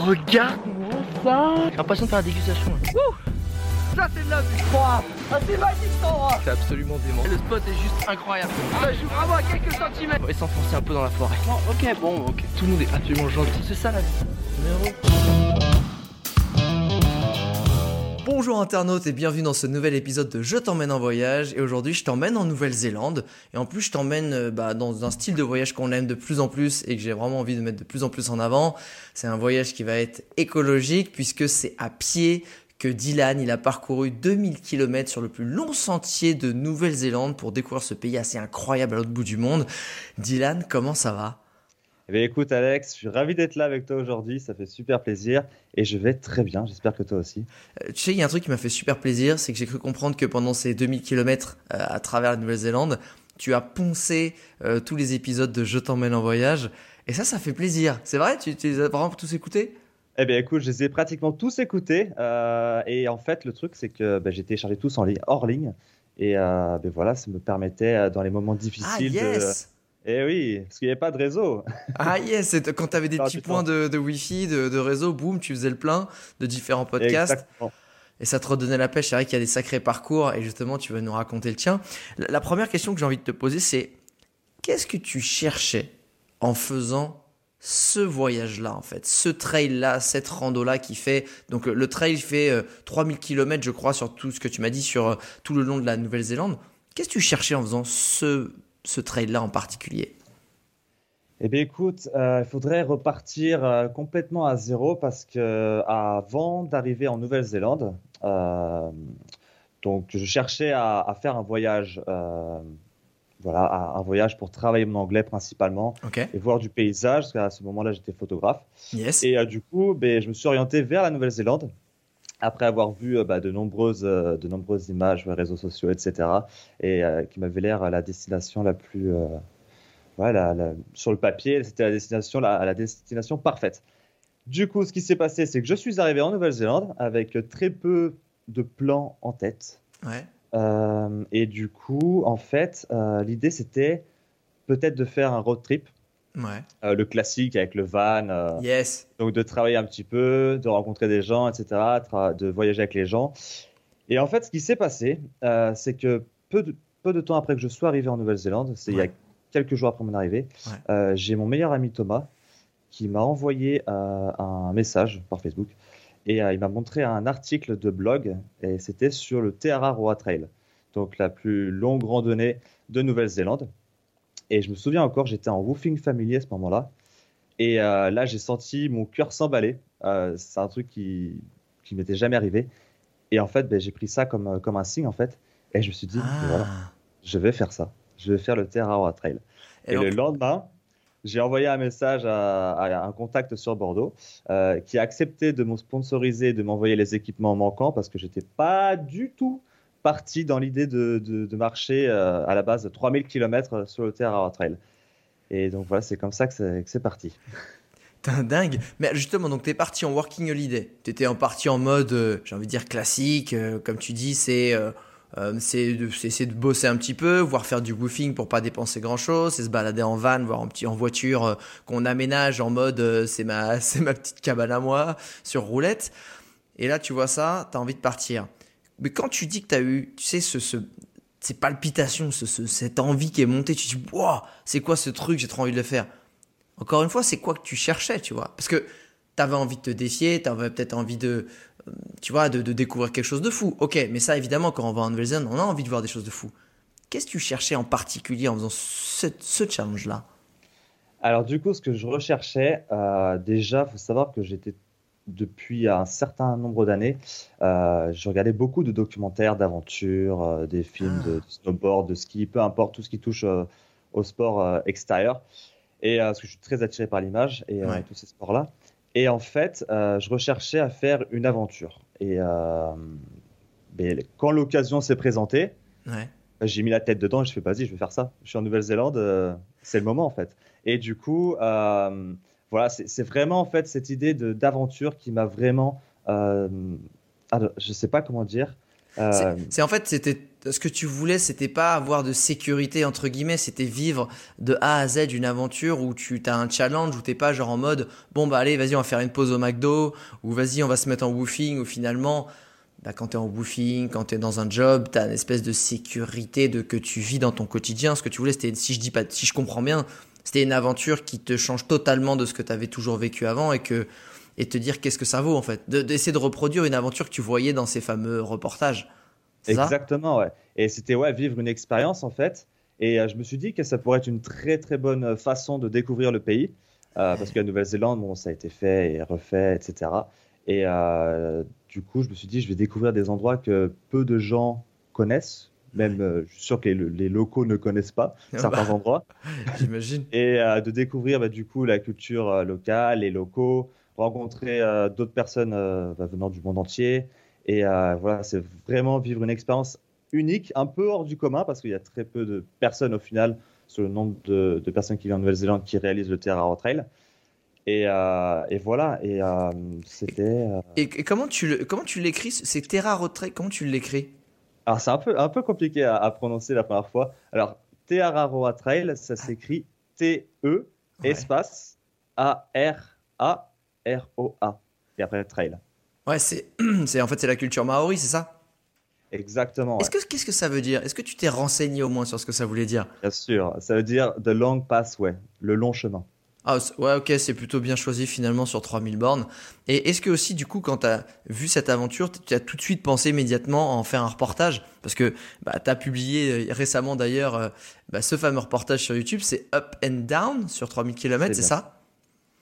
regarde-moi ça J'ai l'impression de faire la dégustation. Ça c'est de la vue Ah c'est magique cet endroit C'est absolument dément. Le spot est juste incroyable Ça joue vraiment à quelques centimètres On va s'enfoncer un peu dans la forêt. Ok bon ok Tout le monde est absolument gentil. C'est ça la vie. Bonjour internautes et bienvenue dans ce nouvel épisode de Je t'emmène en voyage et aujourd'hui je t'emmène en Nouvelle-Zélande et en plus je t'emmène euh, bah, dans un style de voyage qu'on aime de plus en plus et que j'ai vraiment envie de mettre de plus en plus en avant. C'est un voyage qui va être écologique puisque c'est à pied que Dylan il a parcouru 2000 km sur le plus long sentier de Nouvelle-Zélande pour découvrir ce pays assez incroyable à l'autre bout du monde. Dylan, comment ça va? Eh bien, écoute Alex, je suis ravi d'être là avec toi aujourd'hui, ça fait super plaisir et je vais très bien, j'espère que toi aussi. Euh, tu sais, il y a un truc qui m'a fait super plaisir, c'est que j'ai cru comprendre que pendant ces 2000 km euh, à travers la Nouvelle-Zélande, tu as poncé euh, tous les épisodes de Je t'emmène en voyage et ça, ça fait plaisir. C'est vrai, tu, tu les as vraiment tous écoutés? Eh bien, écoute, je les ai pratiquement tous écoutés. Et en fait, le truc, c'est que ben, j'ai téléchargé tous en ligne, hors ligne. Et ben, voilà, ça me permettait, dans les moments difficiles, ah, yes de, eh oui, parce qu'il n'y avait pas de réseau. Ah yes, quand tu avais des petits points de, de Wi-Fi, de, de, réseau, boum, tu faisais le plein de différents podcasts. Exactement. Et ça te redonnait la pêche. C'est vrai qu'il y a des sacrés parcours et justement, tu vas nous raconter le tien. La, la première question que j'ai envie de te poser, c'est qu'est-ce que tu cherchais en faisant ce voyage-là, en fait, ce trail-là, cette rando-là qui fait, donc le trail fait euh, 3000 km, je crois, sur tout ce que tu m'as dit, sur euh, tout le long de la Nouvelle-Zélande. Qu'est-ce que tu cherchais en faisant ce, ce trail-là en particulier Eh bien, écoute, euh, il faudrait repartir euh, complètement à zéro parce que avant d'arriver en Nouvelle-Zélande, euh, donc je cherchais à, à, faire un voyage, euh, voilà, un voyage pour travailler mon anglais principalement okay. et voir du paysage parce qu'à ce moment-là j'étais photographe. Yes. Et euh, du coup, ben, je me suis orienté vers la Nouvelle-Zélande après avoir vu bah, de, nombreuses, euh, de nombreuses images les réseaux sociaux, etc., et euh, qui m'avait l'air la destination la plus. Euh, ouais, la, la, sur le papier, c'était la destination, la, la, destination parfaite. Du coup, ce qui s'est passé, c'est que je suis arrivé en Nouvelle-Zélande avec très peu de plans en tête. Ouais. et du coup, en fait, l'idée, c'était peut-être de faire un road trip. Ouais. Euh, le classique avec le van. Euh, yes. Donc de travailler un petit peu, de rencontrer des gens, etc., de voyager avec les gens. Et en fait, ce qui s'est passé, euh, c'est que peu de, peu de temps après que je sois arrivé en Nouvelle-Zélande, c'est ouais. il y a quelques jours après mon arrivée, ouais. j'ai mon meilleur ami Thomas qui m'a envoyé un message par Facebook et il m'a montré un article de blog et c'était sur le Te Araroa Trail, donc la plus longue randonnée de Nouvelle-Zélande. Et je me souviens encore, j'étais en woofing familier à ce moment-là. Et euh, là, j'ai senti mon cœur s'emballer. Euh, c'est un truc qui, qui m'était jamais arrivé. Et en fait, ben, j'ai pris ça comme, comme un signe, en fait. Et je me suis dit, ah. voilà, je vais faire ça. Je vais faire le Terra Trail. Et, le lendemain, j'ai envoyé un message à, à, un contact sur Bordeaux euh, qui a accepté de me sponsoriser, de m'envoyer les équipements manquants parce que j'étais pas du tout parti dans l'idée de, marcher euh, à la base de 3000 km sur le Terra Trail. Et donc voilà, c'est comme ça que c'est parti. T'es dingue. Mais justement, donc t'es parti en working holiday. T'étais en parti en mode, euh, j'ai envie de dire classique, euh, comme tu dis, c'est euh, c'est de bosser un petit peu, voire faire du woofing pour pas dépenser grand chose, c'est se balader en van, voire en petit en voiture qu'on aménage en mode c'est ma c'est ma petite cabane à moi sur roulette. Et là, tu vois ça, t'as envie de partir. Mais quand tu dis que tu as eu, tu sais, ce, ce, ces palpitations, ce, ce, cette envie qui est montée, tu te dis, wow, c'est quoi ce truc, j'ai trop envie de le faire. Encore une fois, c'est quoi que tu cherchais, tu vois Parce que tu avais envie de te défier, tu avais peut-être envie de, tu vois, de, découvrir quelque chose de fou. Ok, mais ça, évidemment, quand on va en Nouvelle-Zélande, on a envie de voir des choses de fou. Qu'est-ce que tu cherchais en particulier en faisant ce, challenge-là? Alors, du coup, ce que je recherchais, euh, déjà, faut savoir que j'étais depuis un certain nombre d'années, euh, je regardais beaucoup de documentaires d'aventure, euh, des films de, de, snowboard, de ski, peu importe, tout ce qui touche euh, au sport extérieur. Et parce que je suis très attiré par l'image et ouais. tous ces sports-là. Et en fait, je recherchais à faire une aventure. Et quand l'occasion s'est présentée, ouais. j'ai mis la tête dedans et je fais, vas-y, je vais faire ça. Je suis en Nouvelle-Zélande, c'est le moment en fait. Et du coup, voilà, c'est vraiment en fait cette idée d'aventure qui m'a vraiment, euh, je sais pas comment dire, Euh, C'est en fait, c'était ce que tu voulais, c'était pas avoir de sécurité entre guillemets, c'était vivre de A à Z une aventure où tu as un challenge où t'es pas genre en mode bon bah allez vas-y on va faire une pause au McDo ou vas-y on va se mettre en woofing ou finalement bah, quand t'es en woofing, quand t'es dans un job, t'as une espèce de sécurité de que tu vis dans ton quotidien. Ce que tu voulais, c'était si je dis pas, si je comprends bien, c'était une aventure qui te change totalement de ce que t'avais toujours vécu avant et que et te dire qu'est-ce que ça vaut en fait, De- d'essayer de reproduire une aventure que tu voyais dans ces fameux reportages. Exactement, ouais. Et c'était ouais, vivre une expérience en fait. Et euh, je me suis dit que ça pourrait être une très très bonne euh, façon de découvrir le pays. Euh, Parce que la Nouvelle-Zélande, bon, ça a été fait et refait, etc. Et du coup, je me suis dit, je vais découvrir des endroits que peu de gens connaissent. Même, euh, je suis sûr que les, les locaux ne connaissent pas Ah certains bah. endroits. J'imagine. Et euh, de découvrir bah, du coup la culture euh, locale, les locaux, rencontrer d'autres personnes bah, venant du monde entier. Et voilà, c'est vraiment vivre une expérience unique, un peu hors du commun, parce qu'il y a très peu de personnes au final, sur le nombre de, de personnes qui vivent en Nouvelle-Zélande, qui réalisent le Terra Trail. Et, euh, et voilà, et euh, c'était. euh, Et, et comment tu le, comment tu l'écris C'est Terra Road Trail. Comment tu l'écris? Alors, c'est un peu, un peu compliqué à, à prononcer la première fois. Alors, Teararoa Trail, ça s'écrit T-E, Ouais. espace A-R-A-R-O-A. Et après, Trail. Ouais, c'est, c'est en fait c'est la culture maori, c'est ça? Exactement, ouais, Est-ce que qu'est-ce que ça veut dire? Est-ce que tu t'es renseigné au moins sur ce que ça voulait dire? Bien sûr. Ça veut dire The Long Pathway, le long chemin. Ah ouais, ok, c'est plutôt bien choisi finalement sur 3000 bornes. Et est-ce que aussi du coup quand tu as vu cette aventure, tu as tout de suite pensé immédiatement à en faire un reportage? Parce que bah, tu as publié euh, récemment d'ailleurs euh, bah, ce fameux reportage sur YouTube, c'est Up and Down sur 3000 km, C'est ça?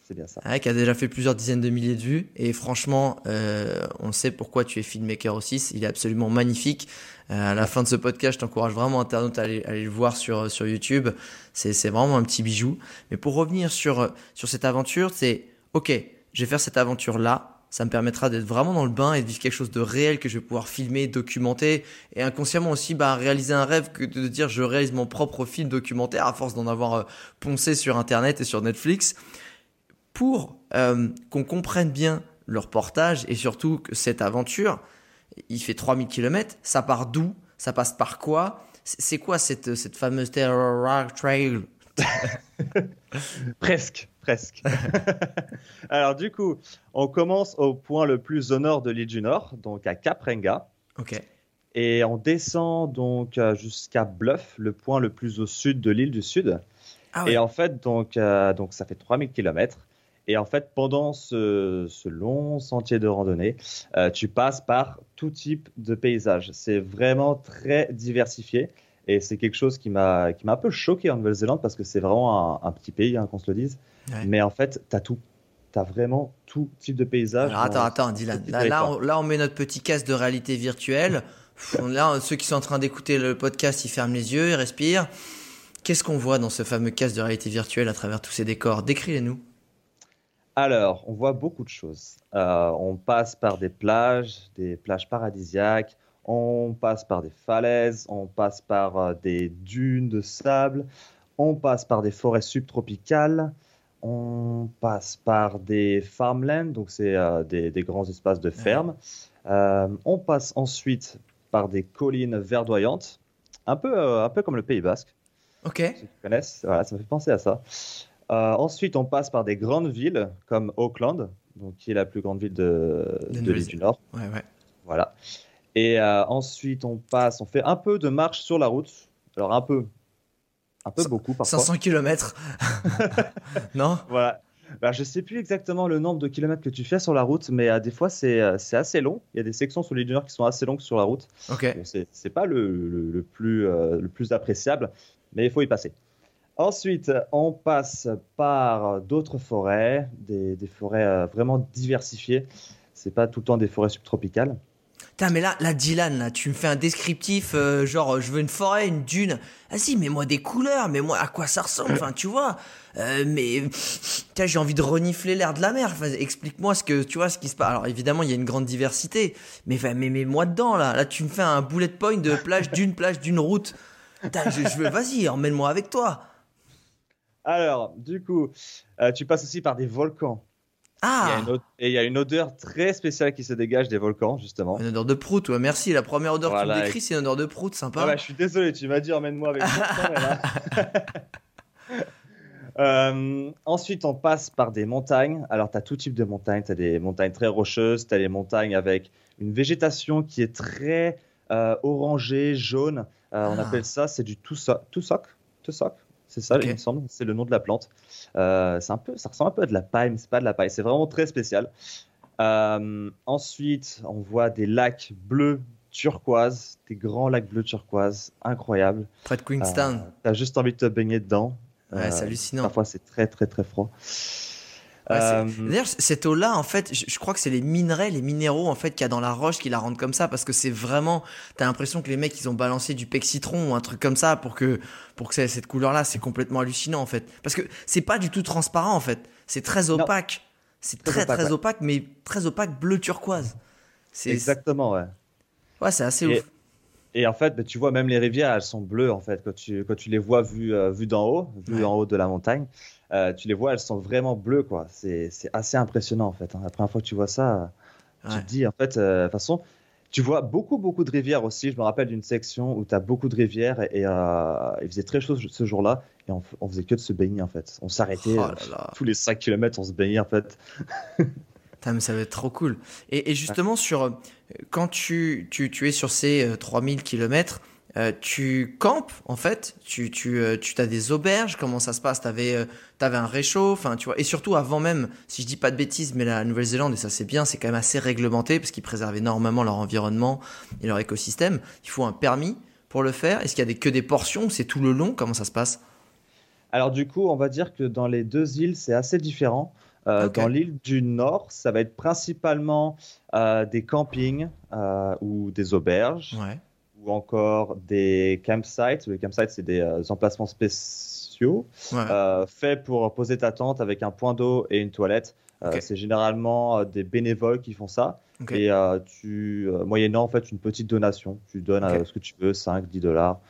C'est bien ça. Ouais, qui a déjà fait plusieurs dizaines de milliers de vues. Et franchement, euh, on sait pourquoi tu es filmmaker aussi. Il est absolument magnifique. Euh, à la fin de ce podcast, je t'encourage vraiment, internaute, à aller, à aller le voir sur, sur YouTube. C'est, c'est vraiment un petit bijou. Mais pour revenir sur, sur cette aventure, c'est OK, je vais faire cette aventure-là. Ça me permettra d'être vraiment dans le bain et de vivre quelque chose de réel que je vais pouvoir filmer, documenter et inconsciemment aussi bah, réaliser un rêve que de dire je réalise mon propre film documentaire à force d'en avoir euh, poncé sur Internet et sur Netflix pour euh, qu'on comprenne bien le reportage et surtout que cette aventure, il fait 3000 km, ça part d'où? Ça passe par quoi? C'est quoi cette, cette fameuse Terror Trail? Presque, presque. Alors, du coup, on commence au point le plus au nord de l'île du Nord, donc à Caprenga. Ok. Et on descend donc euh, jusqu'à Bluff, le point le plus au sud de l'île du Sud. Ah ouais. Et en fait, donc, euh, donc ça fait 3000 km. Et en fait, pendant ce, ce long sentier de randonnée, euh, tu passes par tout type de paysages. C'est vraiment très diversifié. Et c'est quelque chose qui m'a un peu choqué en Nouvelle-Zélande parce que c'est vraiment un, un petit pays, hein, qu'on se le dise. Ouais. Mais en fait, tu as tout. Tu as vraiment tout type de paysage. Alors attends, attends, Dylan. Là, là, on, là, on met notre petit casque de réalité virtuelle. Là, ceux qui sont en train d'écouter le podcast, ils ferment les yeux, ils respirent. Qu'est-ce qu'on voit dans ce fameux casque de réalité virtuelle à travers tous ces décors? Décris-les-nous. Alors, on voit beaucoup de choses. Euh, on passe par des plages, des plages paradisiaques, on passe par des falaises, on passe par euh, des dunes de sable, on passe par des forêts subtropicales, on passe par des farmlands, donc c'est euh, des, des grands espaces de ferme. Euh, on passe ensuite par des collines verdoyantes, un peu, un peu comme le Pays Basque Ok. ceux qui connaissent, voilà, ça me fait penser à ça. Euh, ensuite, on passe par des grandes villes comme Auckland, donc qui est la plus grande ville de, l'île du Nord. Ouais, ouais. Voilà. Et euh, ensuite, on passe, on fait un peu de marche sur la route. Alors un peu, un peu beaucoup parfois. 500 km. non? Voilà. Alors, je sais plus exactement le nombre de kilomètres que tu fais sur la route, mais euh, des fois c'est euh, assez long. Il y a des sections sur l'île du Nord qui sont assez longues sur la route. Ok. Bon, c'est pas le, le- le plus, le plus appréciable, mais il faut y passer. Ensuite, on passe par d'autres forêts, des, forêts euh, vraiment diversifiées. C'est pas tout le temps des forêts subtropicales. Mais là, là, Dylan, là, tu me fais un descriptif, euh, genre, je veux une forêt, une dune. Ah si, mets-moi des couleurs, mais moi, à quoi ça ressemble Enfin, tu vois. Euh, mais, putain, j'ai envie de renifler l'air de la mer. Explique-moi ce que, tu vois, ce qui se passe. Alors, évidemment, il y a une grande diversité. Mais, enfin, mais, mais moi dedans, là. Là, tu me fais un bullet point de plage d'une, plage d'une route. Je, je veux, vas-y, emmène-moi avec toi. Alors, du coup, euh, tu passes aussi par des volcans. Ah Et il y a une odeur très spéciale qui se dégage des volcans, justement. Une odeur de prout, ouais, merci. La première odeur que tu me décris, c'est une odeur de prout, sympa. Ah bah, je suis désolé, tu m'as dit emmène-moi avec là- Euh, ensuite, on passe par des montagnes. Alors, tu as tout type de montagnes. Tu as des montagnes très rocheuses, tu as des montagnes avec une végétation qui est très euh, orangée, jaune. Euh, On Ah. appelle ça, c'est du. Tussoc? Tussoc? C'est ça, il me semble. C'est le nom de la plante. Euh, c'est un peu, ça ressemble un peu à de la paille, mais c'est pas de la paille. C'est vraiment très spécial. Euh, ensuite, on voit des lacs bleus turquoise, des grands lacs bleus turquoise, incroyables. Près de Queenstown. T'as juste envie de te baigner dedans. ouais, c'est Euh, hallucinant. Parfois, c'est très, très, très froid. Euh, D'ailleurs, cette eau-là, en fait, je, je crois que c'est les minerais, les minéraux en fait qu'il y a dans la roche qui la rendent comme ça, parce que c'est vraiment, t'as l'impression que les mecs ils ont balancé du pec citron ou un truc comme ça pour que pour que cette couleur-là, c'est complètement hallucinant en fait, parce que c'est pas du tout transparent en fait, c'est très opaque, c'est Très très opaque, très ouais. opaque, mais très opaque bleu turquoise. C'est Exactement, ouais. ouais, c'est assez Et- ouf. Et en fait, bah, tu vois, même les rivières, elles sont bleues, en fait, quand tu, quand tu les vois vues, euh, vues d'en haut, vues Ouais. en haut de la montagne. euh, tu les vois, elles sont vraiment bleues, quoi. C'est assez impressionnant, en fait. hein. La première fois que tu vois ça, tu te dis, en fait, euh, de toute façon, tu vois beaucoup, beaucoup de rivières aussi. Je me rappelle d'une section où tu as beaucoup de rivières et, et, euh, il faisait très chaud ce jour-là et on, on faisait que de se baigner, en fait. On s'arrêtait Oh tous les 5 km, on se baignait, en fait. Putain, mais ça va être trop cool. Et, et justement, sur, euh, quand tu, tu, tu es sur ces euh, 3000 km, tu campes en fait? Tu, tu, euh, tu as des auberges? Comment ça se passe? T'avais euh, avais un réchaud? Enfin, tu vois. Et surtout, avant même, si je dis pas de bêtises, mais la Nouvelle-Zélande, et ça c'est bien, c'est quand même assez réglementé parce qu'ils préservent énormément leur environnement et leur écosystème. Il faut un permis pour le faire. Est-ce qu'il y a des, que des portions? Ou c'est tout le long? Comment ça se passe? Alors du coup, on va dire que dans les deux îles, c'est assez différent. Euh. Dans l'île du Nord, ça va être principalement euh, des campings euh, ou des auberges Ouais. ou encore des campsites. Les campsites, c'est des emplacements spéciaux Ouais. faits pour poser ta tente avec un point d'eau et une toilette. C'est généralement des bénévoles qui font ça. Et tu, moyennant en fait une petite donation, tu donnes ce que tu veux, 5, 10 dollars.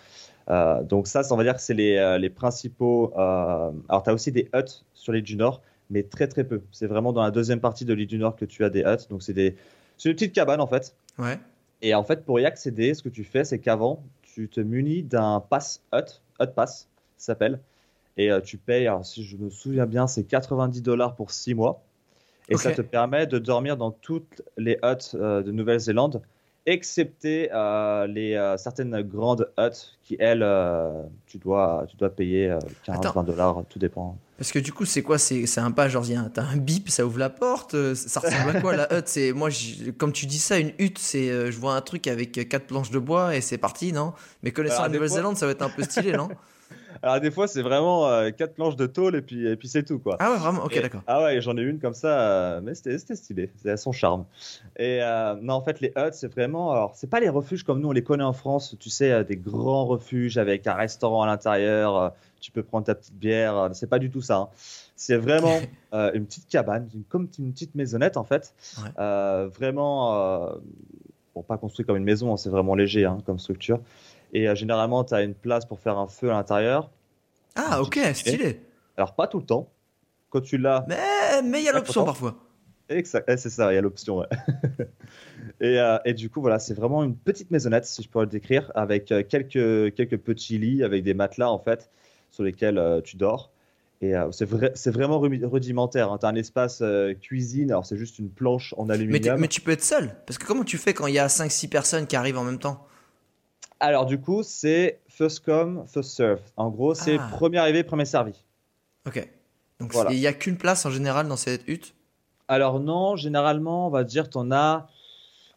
Donc ça, ça, on va dire que c'est les, les principaux. Alors, tu as aussi des huts sur l'île du Nord, mais très très peu. C'est vraiment dans la deuxième partie de l'île du Nord que tu as des huts. Donc c'est des, c'est des petites cabanes en fait. Ouais. Et en fait, pour y accéder, ce que tu fais, c'est qu'avant, tu te munis d'un pass hut, hut pass, ça s'appelle. Et euh, tu payes, alors, si je me souviens bien, c'est 90 dollars pour 6 mois. Et ça te permet de dormir dans toutes les huts euh, de Nouvelle-Zélande, excepté euh, les certaines grandes huts qui, elles, tu, dois, tu dois payer euh, 15, Attends. 20 dollars, tout dépend. Parce que du coup, c'est quoi? C'est c'est un pas, un- t'as un bip, ça ouvre la porte. euh, Ça ressemble à quoi? La hutte C'est moi, comme tu dis ça, une hutte, c'est, euh, je vois un truc avec quatre planches de bois et c'est parti, non? Mais connaissant Alors, la Nouvelle-Zélande, ça va être un peu stylé, non? Alors, des fois, c'est vraiment euh, quatre planches de tôle et puis, et puis c'est tout, quoi. Ah ouais, vraiment? Ok, Et- d'accord. Ah ouais, j'en ai une comme ça, euh, mais c'était c'était stylé, c'était son charme. Et euh, non, en fait, les huts, c'est vraiment. Alors, c'est pas les refuges comme nous, on les connaît en France, tu sais, des grands refuges avec un restaurant à l'intérieur, tu peux prendre ta petite bière, c'est pas du tout ça. hein. C'est vraiment une petite cabane, une- comme une petite maisonnette en fait. Ouais. Vraiment, bon, pas construit comme une maison, hein, c'est vraiment léger hein, comme structure. Et euh, généralement, tu as une place pour faire un feu à l'intérieur. Ah, ok, stylé. Alors, pas tout le temps. Quand tu l'as, Mais mais il y a l'option parfois. Exact, eh, c'est ça, il y a l'option. ouais. et, euh, et du coup, voilà, c'est vraiment une petite maisonnette, si je pourrais le décrire, avec euh, quelques, quelques petits lits, avec des matelas, en fait, sur lesquels euh, tu dors. Et euh, c'est vrai, vraiment rudimentaire. Tu as un espace cuisine, alors c'est juste une planche en Mais, aluminium. mais tu peux être seul. Parce que comment tu fais quand il y a 5-6 personnes qui arrivent en même temps? Alors, du coup, c'est first come, first serve. En gros, c'est Ah. premier arrivé, premier servi. Ok. Donc Voilà. il y a qu'une place en général dans cette hutte? Alors, non, généralement, on va dire, tu en as,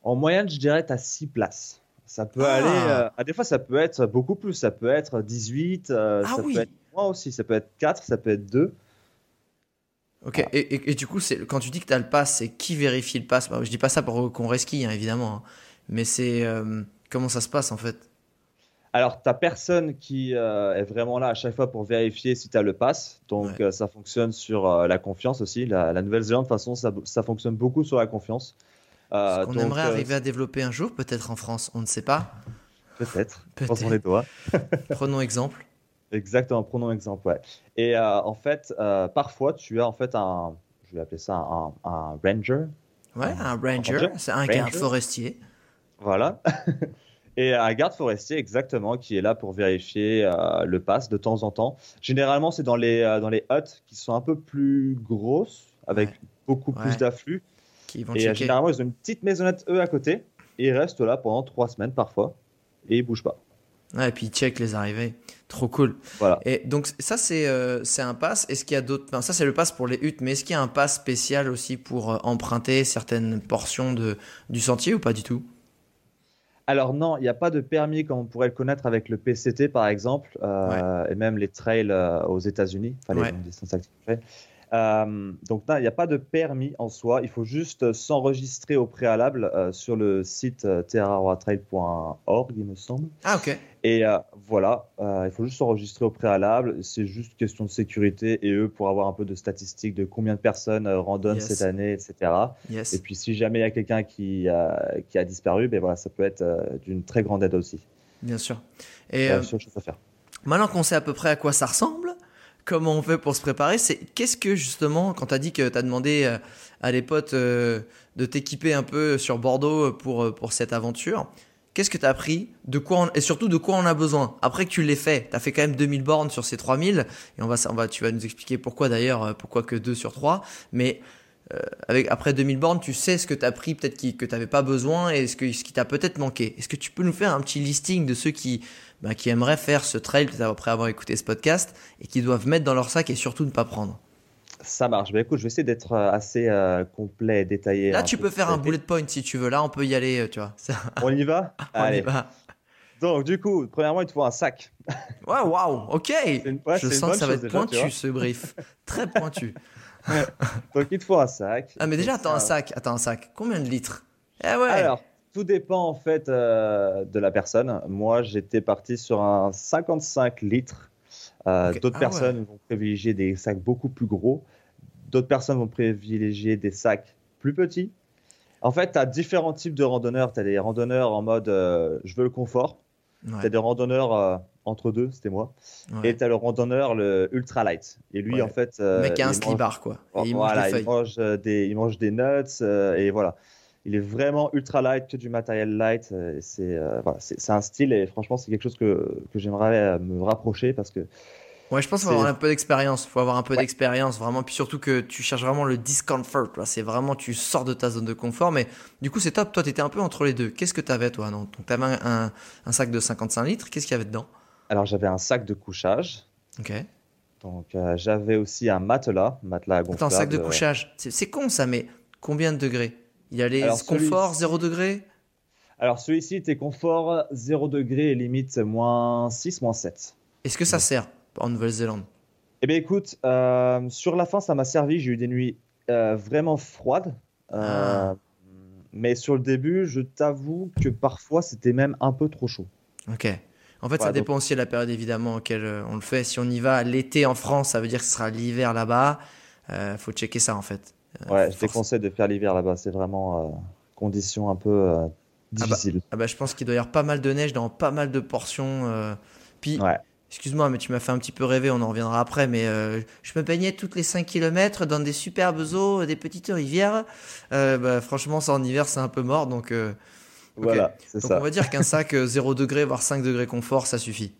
en moyenne, je dirais, tu as 6 places. Ça peut Ah. aller, euh, ah, des fois, ça peut être beaucoup plus. Ça peut être 18, euh, Ah ça oui. peut être moins aussi. Ça peut être 4, ça peut être 2. Ok, et, et- et du coup, c'est quand tu dis que tu as le pass, c'est qui vérifie le pass? Bah, Je dis pas ça pour qu'on resquille, hein, évidemment. hein. Mais c'est. euh, comment ça se passe en fait? Alors, tu personne qui euh, est vraiment là à chaque fois pour vérifier si tu as le pass. Donc, Ouais. euh, ça fonctionne sur euh, la confiance aussi. La, la Nouvelle-Zélande, de toute façon, ça, ça fonctionne beaucoup sur la confiance. Ce qu'on donc, aimerait arriver à développer un jour, peut-être en France, on ne sait pas. Peut-être. Peut-être. Croisons les doigts. Prenons exemple. Exactement, prenons exemple, ouais. Et en fait, parfois, tu as en fait un, je vais appeler ça un, un ranger. Ouais, un ranger, ranger c'est un garde forestier. Voilà. Et un garde forestier, exactement, qui est là pour vérifier euh, le pass de temps en temps. Généralement, c'est dans les, euh, dans les huttes qui sont un peu plus grosses, avec Ouais. beaucoup Ouais. plus d'afflux. Et euh, checker. généralement, ils ont une petite maisonnette, eux, à côté. Et ils restent là pendant trois semaines parfois. Et ils bougent pas. Ouais, et puis ils check les arrivées. Trop cool. Voilà. Et donc ça c'est euh, un pass. Est-ce qu'il y a d'autres enfin, ça c'est le pass pour les huttes, mais est-ce qu'il y a un pass spécial aussi pour euh, emprunter certaines portions de du sentier ou pas du tout? Alors non, il n'y a pas de permis comme on pourrait le connaître avec le PCT par exemple, euh, et même les trails euh, aux États-Unis, enfin les Ouais. distances actives. Euh, donc il n'y a pas de permis en soi, il faut juste s'enregistrer au préalable euh, sur le site euh, terraroatrail.org, il me semble. Ah ok. Et euh, voilà, il faut juste s'enregistrer au préalable. C'est juste question de sécurité et eux pour avoir un peu de statistiques de combien de personnes randonnent Yes. cette année, etc. Yes. Et puis si jamais il y a quelqu'un qui, a- qui a disparu, ben voilà, ça peut être d'une très grande aide aussi. Bien sûr. Et la seule chose à faire. Maintenant qu'on sait à peu près à quoi ça ressemble, comment on fait pour se préparer, c'est qu'est-ce que justement, quand tu as dit que tu as demandé euh, à des potes euh, de t'équiper un peu sur Bordeaux pour, euh, pour cette aventure, qu'est-ce que tu as appris? De quoi et surtout de quoi on a besoin? Après que tu l'aies fait, tu as fait quand même 2000 bornes sur ces 3000, et on va, on va, tu vas nous expliquer pourquoi d'ailleurs, pourquoi que 2 sur 3, mais avec, après 2000 bornes, tu sais ce que tu as pris, peut-être que tu n'avais pas besoin, et ce, que, ce qui t'a peut-être manqué. Est-ce que tu peux nous faire un petit listing de ceux qui, bah, qui aimeraient faire ce trail après avoir écouté ce podcast et qui doivent mettre dans leur sac et surtout ne pas prendre. Ça marche. Ben écoute, je vais essayer d'être euh, assez euh, complet et détaillé. Là, un tu peu peux faire un bullet point si tu veux. Là, on peut y aller, euh, tu vois. Ça, On y va on y Allez. va. Donc du coup, premièrement, il te faut un sac. Ouais, waouh, ok. C'est une- ouais, Je sens que ça va être déjà, pointu ce brief. Très pointu. Donc il te faut un sac. Ah, mais déjà, attends, un sac. Attends, un sac. Combien de litres? Eh ouais. Alors, tout dépend en fait euh, de la personne. Moi, j'étais parti sur un 55 litres. Euh. D'autres Ah personnes vont privilégier des sacs beaucoup plus gros. D'autres personnes vont privilégier des sacs plus petits. En fait, tu as différents types de randonneurs. Tu as des randonneurs en mode euh, je veux le confort. Ouais, Tu as des randonneurs entre deux, c'était moi. ouais. Et tu as le randonneur le ultra light. Et lui, en fait. Le mec a un il ski mange- quoi. Et il mange des il feuilles. mange des, il mange des nuts et voilà. Il est vraiment ultra light, que du matériel light. euh, C'est euh, voilà, c'est un style et franchement, c'est quelque chose que, que j'aimerais euh, me rapprocher parce que Ouais, je pense qu'il faut avoir un peu d'expérience. Il faut avoir un peu Ouais. d'expérience, vraiment. Puis surtout que tu cherches vraiment le discomfort. C'est vraiment, tu sors de ta zone de confort. Mais du coup, c'est top. Toi, tu étais un peu entre les deux. Qu'est-ce que tu avais, toi Donc, tu avais un, sac de 55 litres. Qu'est-ce qu'il y avait dedans? Alors j'avais un sac de couchage. Ok. Donc euh, j'avais aussi un matelas, matelas gonflable. Attends, sac de couchage. C'est con ça, mais combien de degrés? Il y a les Alors, celui- confort 0 degré? Alors celui-ci était confort 0 degré et limite moins 6, moins 7. Est-ce que ça sert en Nouvelle-Zélande? Eh bien écoute, euh, sur la fin ça m'a servi. J'ai eu des nuits euh, vraiment froides. Euh, Ah. Mais sur le début, je t'avoue que parfois c'était même un peu trop chaud. Ok. En fait, ça donc- dépend aussi de la période évidemment auquel on le fait. Si on y va l'été en France, ça veut dire que ce sera l'hiver là-bas. Euh, faut checker ça en fait. Euh, Ouais, je déconseille de faire l'hiver là-bas. C'est vraiment euh, condition un peu euh, difficile. Ah bah, je pense qu'il doit y avoir pas mal de neige dans pas mal de portions. Puis, Ouais. excuse-moi, mais tu m'as fait un petit peu rêver, on en reviendra après, mais euh, je me baignais toutes les 5 km dans des superbes eaux, des petites rivières. Euh, bah, franchement, ça en hiver, c'est un peu mort, donc, euh. Voilà, c'est donc ça. on va dire qu'un sac euh, 0 degré, voire 5 degrés confort, ça suffit.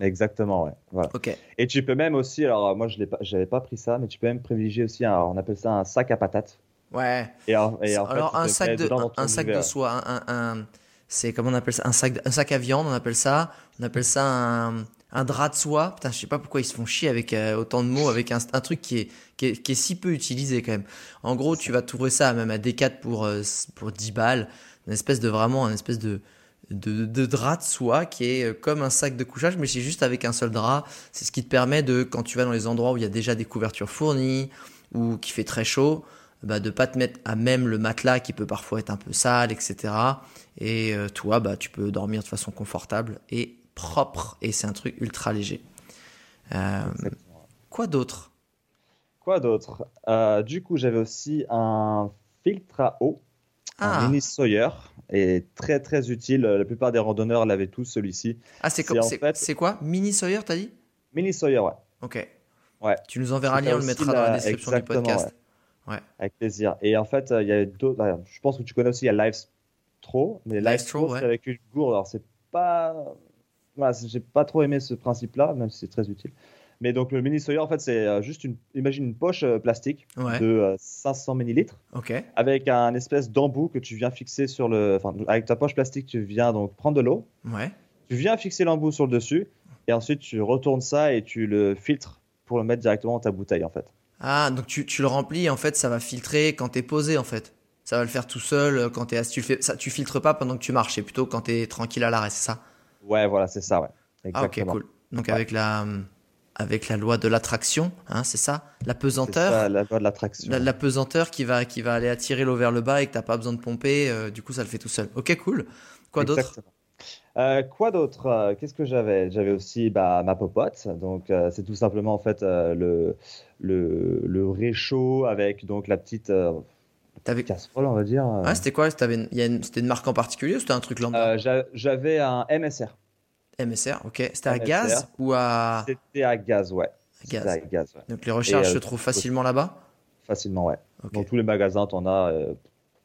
Exactement, ouais. Voilà. Et tu peux même aussi, alors moi je l'ai pas, pas pris ça, mais tu peux même privilégier aussi, un- on appelle ça un sac à patates. Ouais. Et, en- et en fait, Alors un sac de un, sac de soie, un, c'est comment on appelle ça un sac un sac à viande, on appelle ça, on appelle ça un, un drap de soie. Putain, je sais pas pourquoi ils se font chier avec euh, autant de mots, avec un, un truc qui est, qui est qui est si peu utilisé quand même. En gros, tu vas trouver ça même à Decat pour euh, pour 10 balles, une espèce de vraiment un espèce de de, de drap de soie qui est euh, comme un sac de couchage, mais c'est juste avec un seul drap. C'est ce qui te permet de, quand tu vas dans les endroits où il y a déjà des couvertures fournies ou qui fait très chaud, bah, de pas te mettre à même le matelas qui peut parfois être un peu sale, etc. Et euh, toi, bah, tu peux dormir de façon confortable et propre. Et c'est un truc ultra léger. Euh, quoi d'autre? Quoi d'autre? Euh, Du coup, j'avais aussi un filtre à eau, ah. un mini Sawyer, et très très utile. La plupart des randonneurs l'avaient tous celui-ci. ah, c'est c'est fait- quoi? Mini Sawyer, t'as dit? Mini Sawyer, ouais. Ok. Ouais. Tu nous enverras le lien, on le mettra dans la description du podcast. ouais. Ouais. Avec plaisir. Et en fait, euh, il y a d'autres. Je pense que tu connais aussi, il y a Livestro. Mais Livestro, Livestro, ouais. c'est avec une gourde. Alors, c'est pas. Voilà, j'ai pas trop aimé ce principe-là, même si c'est très utile. Mais donc, le mini Sawyer, en fait, c'est euh, juste une. Imagine une poche euh, plastique Ouais. de euh, 500 millilitres Ok. avec un espèce d'embout que tu viens fixer sur le. Enfin, avec ta poche plastique, tu viens donc prendre de l'eau. Ouais. Tu viens fixer l'embout sur le dessus. Et ensuite, tu retournes ça et tu le filtres pour le mettre directement dans ta bouteille, en fait. Ah, donc tu, tu le remplis, en fait, ça va filtrer quand t'es posé, en fait. Ça va le faire tout seul euh, quand t'es assis. Tu, le fais, ça, tu filtres pas pendant que tu marches, c'est plutôt quand t'es tranquille à l'arrêt, c'est ça? Ouais, voilà, c'est ça, ouais. Ah, ok, Exactement. cool. Donc Ouais. avec la, hum, avec la loi de l'attraction, hein, c'est ça? La pesanteur? Ça, la loi de l'attraction. la, la pesanteur qui va, qui va aller attirer l'eau vers le bas et que t'as pas besoin de pomper, euh, du coup ça le fait tout seul. Ok, cool. Quoi d'autre? Euh, quoi d'autre Euh, Qu'est-ce que j'avais? J'avais aussi bah, ma popote. Donc, euh, c'est tout simplement en fait le, le, le réchaud avec donc la petite T'avais- casserole, on va dire. Ouais, c'était quoi? Une- C'était une marque en particulier ou c'était un truc lambda? Euh, j'a- J'avais un MSR. MSR, ok. C'était à MSR. gaz ou à, C'était à gaz, ouais. à gaz à gaz, ouais. Donc les recharges Et, euh, se trouvent facilement là-bas? Facilement, ouais. Ok, Dans tous les magasins, t'en as.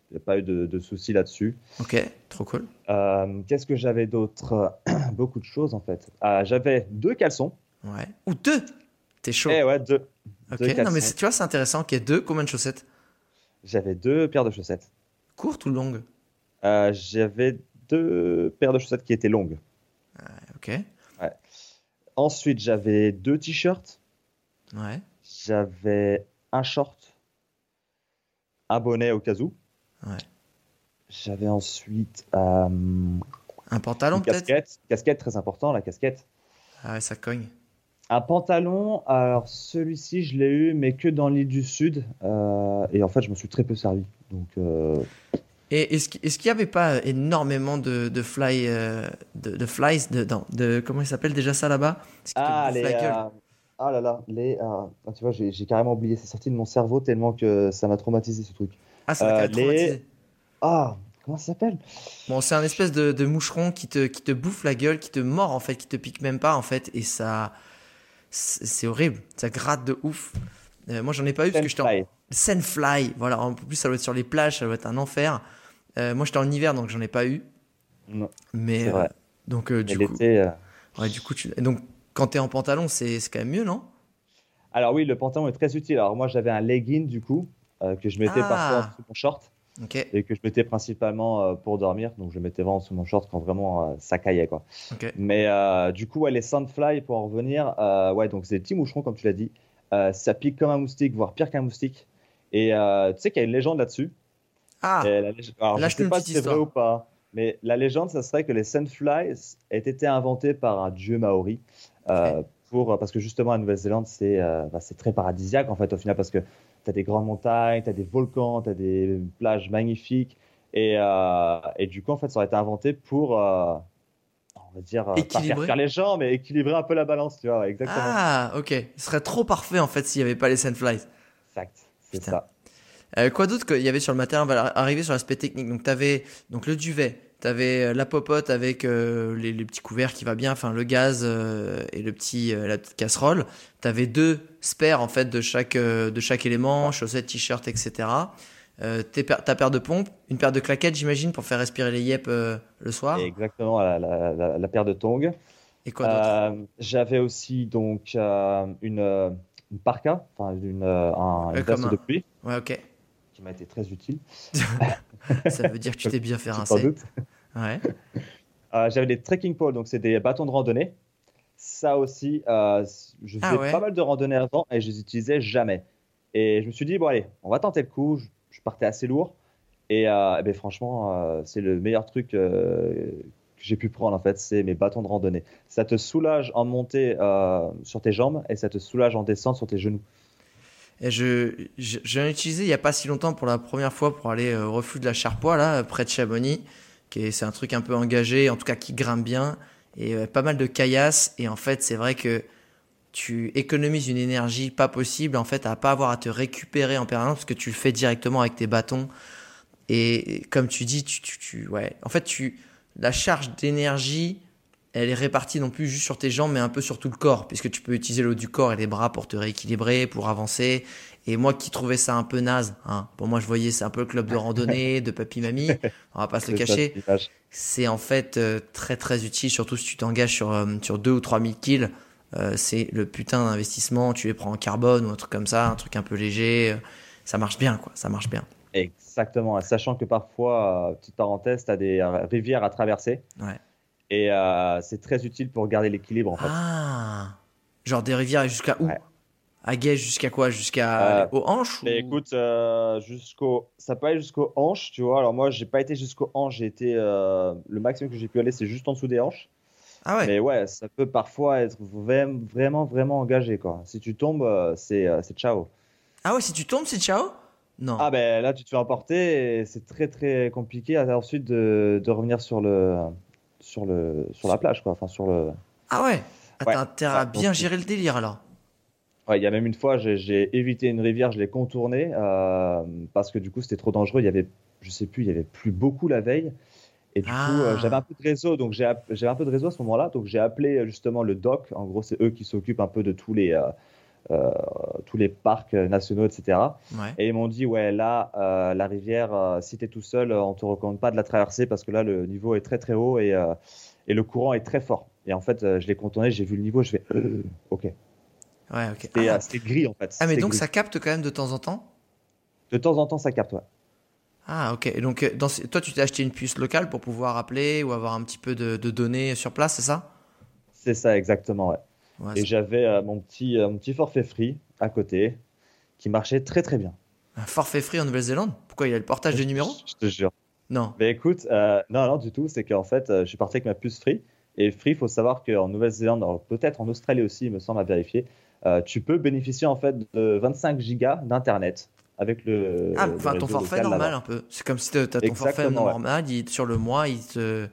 Il n'y a pas eu de, de soucis là-dessus. ok, trop cool. Euh, Qu'est-ce que j'avais d'autre? Beaucoup de choses en fait. Euh, j'avais deux caleçons. Ouais. Ou deux? T'es chaud. Eh ouais, deux. ok, deux non mais tu vois, c'est intéressant. Ok, deux, combien de chaussettes? J'avais deux paires de chaussettes. Courtes ou longues? Euh, j'avais deux paires de chaussettes qui étaient longues. Ok, Ensuite, j'avais deux t-shirts. ouais. J'avais un short, un bonnet au cas où. Ouais. J'avais ensuite euh, Un pantalon une peut-être? casquette. Casquette, très important, la casquette. Ah ouais, ça cogne. Un pantalon, alors celui-ci, je l'ai eu, mais que dans l'île du Sud. Euh, et en fait, je me suis très peu servi. Donc, euh, Et est-ce qu'il est-ce qu'il y avait pas énormément de, de fly, euh, de, de flies, de, non, de comment il s'appelle déjà ça là-bas? Ah, les. euh, Ah là là, les. euh, ah, tu vois, j'ai carrément oublié. C'est sorti de mon cerveau tellement que ça m'a traumatisé ce truc. Ah, ça m'a euh, traumatisé. Ah, comment ça s'appelle? Bon, c'est un espèce de, de moucheron qui te, qui te bouffe la gueule, qui te mord en fait, qui te pique même pas en fait, et ça. C'est horrible, ça gratte de ouf. Moi j'en ai pas eu parce que j'étais en. Sandfly. Sandfly, voilà, en plus ça doit être sur les plages, ça doit être un enfer. Euh, moi j'étais en hiver donc j'en ai pas eu. Non, Mais. euh, vrai. donc euh, Mais du coup. euh, Ouais, du coup tu... Donc quand t'es en pantalon, c'est quand même mieux, non? Alors oui, le pantalon est très utile. Alors moi, j'avais un legging du coup que je mettais Ah. parfois sous mon short et que je mettais principalement euh, pour dormir. Donc je mettais vraiment sous mon short quand vraiment euh, ça caillait quoi. ok. Mais euh, du coup, ouais, les Sandfly, pour en revenir, ouais, donc c'est des petits moucherons, comme tu l'as dit. Ça pique comme un moustique, voire pire qu'un moustique. Et tu sais qu'il y a une légende là-dessus. Ah la je lâche-nous sais pas si c'est vrai ou pas, mais la légende, ça serait que les Sandflies aient été inventés par un dieu maori. euh, pour, parce que justement, la Nouvelle-Zélande, c'est euh, bah, très paradisiaque, en fait, au final, parce que tu as des grandes montagnes, tu as des volcans, tu as des plages magnifiques. Et, euh, et du coup, en fait, ça aurait été inventé pour, euh, on va dire, euh, pas faire les gens, mais équilibrer un peu la balance, tu vois, exactement. Ah, ok. Ce serait trop parfait en fait s'il y avait pas les Sandflies. Exact, c'est ça. Euh, quoi d'autre qu'il y avait sur le matériel On va arriver sur l'aspect technique. Donc, tu avais donc, le duvet, tu avais la popote avec euh, les, les petits couverts qui va bien, enfin le gaz euh, et le petit, euh, la petite casserole. Tu avais deux spares en fait de chaque, euh, de chaque élément, chaussettes, t-shirts, etc. Euh, ta paire de pompes, une paire de claquettes, j'imagine, pour faire respirer les yep euh, le soir. Exactement, la, la- la- la paire de tongs. Et quoi d'autre? Euh, J'avais aussi donc euh, une, euh, une parka, enfin une, euh, un, une comme veste un- de pluie Ouais, ok. Qui m'a été très utile, Ça veut dire que tu t'es bien fait rincer. Ouais. Euh, J'avais des trekking poles, donc c'est des bâtons de randonnée. Ça aussi, euh, je faisais Ah ouais. pas mal de randonnées avant et je les utilisais jamais. Et je me suis dit, bon allez, on va tenter le coup. Je, je partais assez lourd. Et, euh, eh ben, franchement, c'est le meilleur truc que j'ai pu prendre en fait, c'est mes bâtons de randonnée. Ça te soulage en montée sur tes jambes et ça te soulage en descente sur tes genoux. Et je, je, j'en ai utilisé il y a pas si longtemps pour la première fois pour aller euh, au refuge de la Charpoix, là, près de Chamonix. Qui est, c'est un truc un peu engagé, en tout cas qui grimpe bien. Et euh, pas mal de caillasses. Et en fait, c'est vrai que tu économises une énergie pas possible, en fait, à pas avoir à te récupérer en permanence parce que tu le fais directement avec tes bâtons. Et comme tu dis, tu, tu, tu- ouais. En fait, tu, la charge d'énergie, elle est répartie non plus juste sur tes jambes, mais un peu sur tout le corps, puisque tu peux utiliser le haut du corps et les bras pour te rééquilibrer, pour avancer. Et moi qui trouvais ça un peu naze, hein, pour moi je voyais c'est un peu le club de randonnée, de papy mamie, on va pas se le cacher. C'est en fait euh, très très utile, surtout si tu t'engages sur, euh, sur 2 ou 3 000 kills. Euh, c'est le putain d'investissement, tu les prends en carbone ou un truc comme ça, un truc un peu léger. ça marche bien quoi, ça marche bien. Exactement, sachant que parfois, petite parenthèse, tu as des rivières à traverser. Ouais. Et euh, c'est très utile pour garder l'équilibre en fait. Ah Genre des rivières jusqu'à où? Ouais. À Guèche jusqu'à quoi? Jusqu'à Euh, aux hanches Mais ou- écoute, euh, jusqu'au, ça peut aller jusqu'aux hanches, tu vois. Alors moi, j'ai pas été jusqu'aux hanches, j'ai été euh, le maximum que j'ai pu aller, c'est juste en dessous des hanches. Ah ouais Mais ouais, ça peut parfois être vraiment, vraiment, engagé quoi. Si tu tombes, c'est, c'est ciao. Ah ouais, si tu tombes, c'est ciao? Non. Ah ben là, tu te fais emporter et c'est très très compliqué ensuite de, de revenir sur le, sur le, sur la plage quoi. Enfin sur le. Ah ouais Ah, Ouais, T'as intérêt ça, à bien gérer le délire alors. Ouais, il y a même une fois, j'ai, évité une rivière, je l'ai contournée euh, parce que du coup c'était trop dangereux. Il y avait, je sais plus, il y avait plus beaucoup la veille. Et du Ah. coup, euh, j'avais un peu de réseau, donc j'avais un peu de réseau à ce moment-là, donc j'ai appelé euh, justement le doc. En gros, c'est eux qui s'occupent un peu de tous les, euh, euh, tous les parcs nationaux, etc. Ouais. Et ils m'ont dit, ouais, là, euh, la rivière, euh, si t'es tout seul, on te recommande pas de la traverser parce que là, le niveau est très très haut et, et le courant est très fort. Et en fait, je l'ai contourné, j'ai vu le niveau, je fais, ok. Ouais, ok. C'était Ah, c'était gris en fait. Ah, mais donc gris. ça capte quand même de temps en temps? De temps en temps, ça capte, ouais. Ah, ok. Et donc, dans toi, tu t'es acheté une puce locale pour pouvoir appeler ou avoir un petit peu de, de données sur place, c'est ça? C'est ça, exactement, ouais. Ouais, Et j'avais euh, mon, petit, euh, mon petit forfait free à côté qui marchait très très bien. Un forfait free en Nouvelle-Zélande? Pourquoi il y a le portage des numéros? Je te jure. Non. Mais écoute, euh, non, non, du tout. C'est qu'en fait, je suis parti avec ma puce free. Et free, il faut savoir qu'en Nouvelle-Zélande, peut-être en Australie aussi, il me semble à vérifier, tu peux bénéficier en fait de 25 gigas d'internet avec le. Ah, le ton forfait normal un peu. C'est comme si t'as t'as ton forfait ouais. normal, il- sur le mois, il te.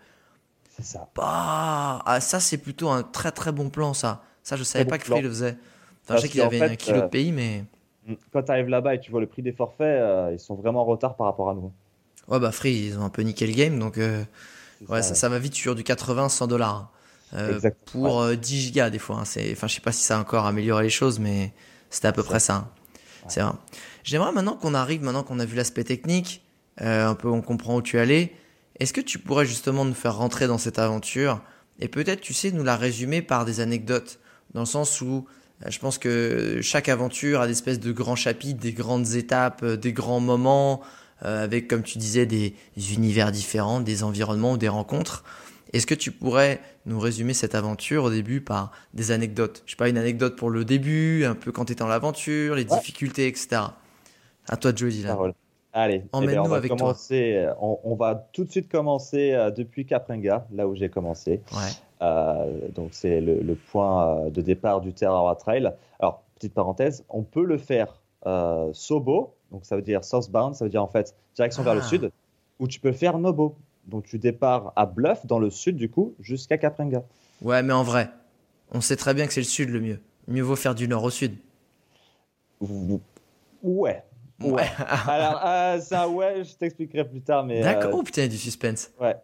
C'est ça. Bah, ah, ça, c'est plutôt un très très bon plan, ça. Ça, je savais bon pas que Free plan. le faisait. Enfin, je sais qu'il avait fait, un kilo de euh, pays, mais. Quand tu arrives là-bas et tu vois le prix des forfaits, euh, ils sont vraiment en retard par rapport à nous. Ouais, bah, Free, ils ont un peu niqué le game, donc. euh, Ouais, ça, ça va vite sur du 80-100 dollars. Euh, pour euh, 10 gigas, des fois. hein. Enfin, je sais pas si ça a encore amélioré les choses, mais c'était à peu près ça. hein. C'est vrai. J'aimerais maintenant qu'on arrive, maintenant qu'on a vu l'aspect technique, euh, un peu on comprend où tu es allé. Est-ce que tu pourrais justement nous faire rentrer dans cette aventure et peut-être, tu sais, nous la résumer par des anecdotes, dans le sens où euh, je pense que chaque aventure a des espèces de grands chapitres, des grandes étapes, euh, des grands moments, euh, avec, comme tu disais, des univers différents, des environnements ou des rencontres. Est-ce que tu pourrais nous résumer cette aventure au début par des anecdotes? Je sais pas, une anecdote pour le début, un peu quand tu étais dans l'aventure, les Ouais. difficultés, etc. À toi de jouer, Dylan. Parole. Allez, eh Emmène-nous ben, on va avec toi. commencer. euh, On, on va tout de suite commencer depuis Capringa, là où j'ai commencé. Ouais. Euh, donc c'est le, le point euh, de départ du Terra Trail. Alors petite parenthèse, on peut le faire euh, Sobo, donc ça veut dire southbound, ça veut dire en fait direction vers le Ah. sud, ou tu peux le faire Nobo. Donc tu départs à Bluff dans le sud du coup jusqu'à Capringa. Ouais, mais en vrai, on sait très bien que c'est le sud le mieux. Mieux vaut faire du nord au sud. Ouais. Ouais. Alors euh, ça ouais, je t'expliquerai plus tard, mais. euh, D'accord. Oh putain, il y a du suspense. Ouais.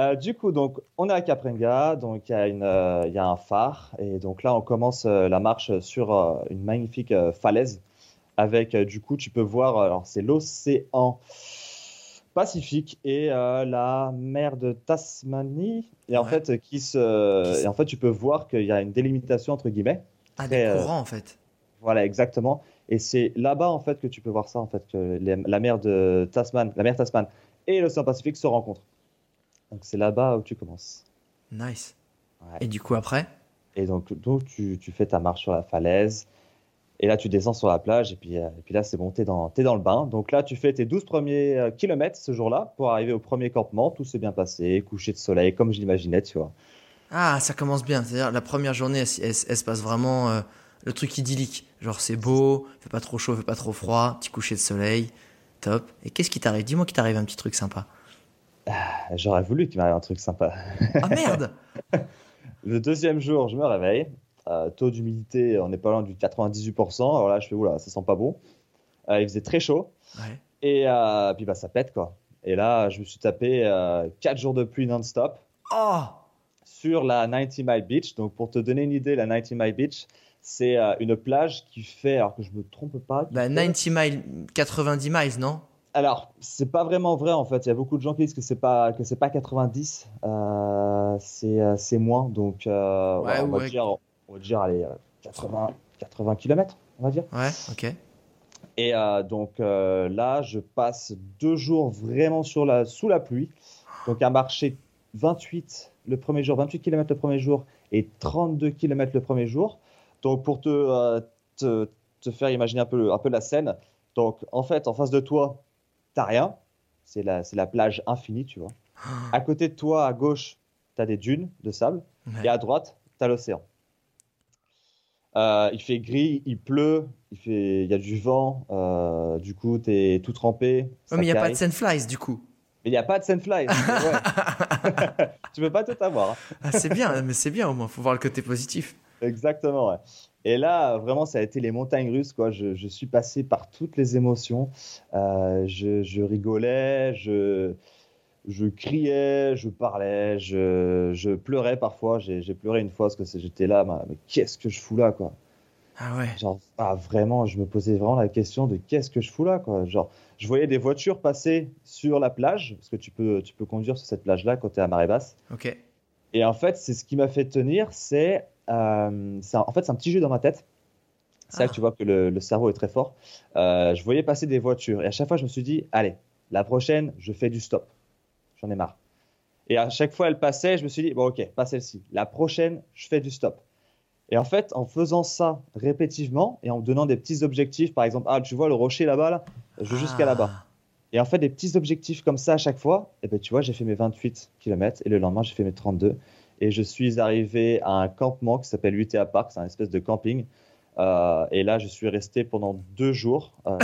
Euh, du coup, donc, on est à Caprenga, donc il y, a une, euh, il y a un phare, et donc là, on commence euh, la marche sur une magnifique falaise, avec, du coup, tu peux voir, alors c'est l'océan Pacifique et la mer de Tasmanie, et en Ouais. fait, qui se, et en fait, tu peux voir qu'il y a une délimitation entre guillemets. Ah, des courants en fait. Voilà, exactement. Et c'est là-bas, en fait, que tu peux voir ça, en fait, que les- la mer de Tasman, la mer Tasman et l'océan Pacifique se rencontrent. Donc c'est là-bas où tu commences. Nice. Ouais. Et du coup, après? Et donc, donc tu, tu fais ta marche sur la falaise. Et là, tu descends sur la plage. Et puis, euh, et puis là, c'est bon, t'es dans, t'es dans le bain. Donc là, tu fais tes 12 premiers euh, kilomètres ce jour-là pour arriver au premier campement. Tout s'est bien passé. Coucher de soleil, comme je l'imaginais, tu vois. Ah, ça commence bien. C'est-à-dire, la première journée, elle, elle- elle se passe vraiment euh, le truc idyllique. Genre, c'est beau, fait pas trop chaud, fait pas trop froid, petit coucher de soleil, top. Et qu'est-ce qui t'arrive? Dis-moi qu'il t'arrive un petit truc sympa. J'aurais voulu qu'il m'arrive un truc sympa. Ah merde Le deuxième jour, je me réveille. Euh, taux d'humidité, on n'est pas loin du 98%. Alors là, je fais, oula, ça sent pas bon. Euh, il faisait très chaud. Ouais. Et euh, puis, bah, ça pète, quoi. Et là, je me suis tapé 4 jours de pluie non-stop. Oh sur la 90 Mile Beach. Donc, pour te donner une idée, la 90 Mile Beach, c'est une plage qui fait, alors que je me trompe pas. Bah, fait- 90 miles, 90 miles, non? Alors, c'est pas vraiment vrai en fait. Il y a beaucoup de gens qui disent que c'est pas que c'est pas 90, euh, c'est euh, c'est moins. Donc, euh, Ouais, on, va ouais. dire, on va dire allez, euh, 80 80 km, on va dire. Ouais, ok. Et euh, donc là, je passe deux jours vraiment sur la, sous la pluie. Donc à marcher 28 le premier jour, 28 km le premier jour et 32 km le premier jour. Donc pour te, te, te faire imaginer un peu, un peu la scène, donc en fait en face de toi, t'as rien. C'est la, la plage infinie, tu vois. À côté de toi, à gauche, tu as des dunes de sable. Ouais. Et à droite, tu as l'océan. Euh, il fait gris, il pleut, il, fait, il y a du vent, euh, du coup, tu es tout trempé. Ouais, mais il n'y a pas de sandflies du coup. Mais il n'y a pas de ouais. tu peux pas tout avoir. hein. Ah, c'est bien, mais c'est bien au moins, faut voir le côté positif. Exactement, ouais. Et là, vraiment, ça a été les montagnes russes, quoi. Je, je suis passé par toutes les émotions. Euh, je, je rigolais, je, je criais, je parlais, je, je pleurais parfois. J'ai pleuré une fois parce que j'étais là, mais, mais qu'est-ce que je fous là, quoi? Ah ouais. Genre, ah, vraiment, je me posais vraiment la question de qu'est-ce que je fous là, quoi? Genre, je voyais des voitures passer sur la plage, parce que tu peux, tu peux conduire sur cette plage-là quand tu es à marée basse. Ok. Et en fait, c'est ce qui m'a fait tenir, c'est, euh, en fait, c'est un petit jeu dans ma tête. C'est là Ah. que tu vois que le, le cerveau est très fort. Euh, je voyais passer des voitures et à chaque fois, je me suis dit, allez, la prochaine, je fais du stop. J'en ai marre. Et à chaque fois, elle passait, je me suis dit, bon, ok, pas celle-ci. La prochaine, je fais du stop. Et en fait, en faisant ça répétitivement et en me donnant des petits objectifs, par exemple, ah, tu vois le rocher là-bas, là, je vais jusqu'à là-bas. Ah. Et en fait, des petits objectifs comme ça à chaque fois, et ben, tu vois, j'ai fait mes 28 km et le lendemain, j'ai fait mes 32. Et je suis arrivé à un campement qui s'appelle UTA Park, c'est un espèce de camping. Euh, et là, je suis resté pendant deux jours. Euh,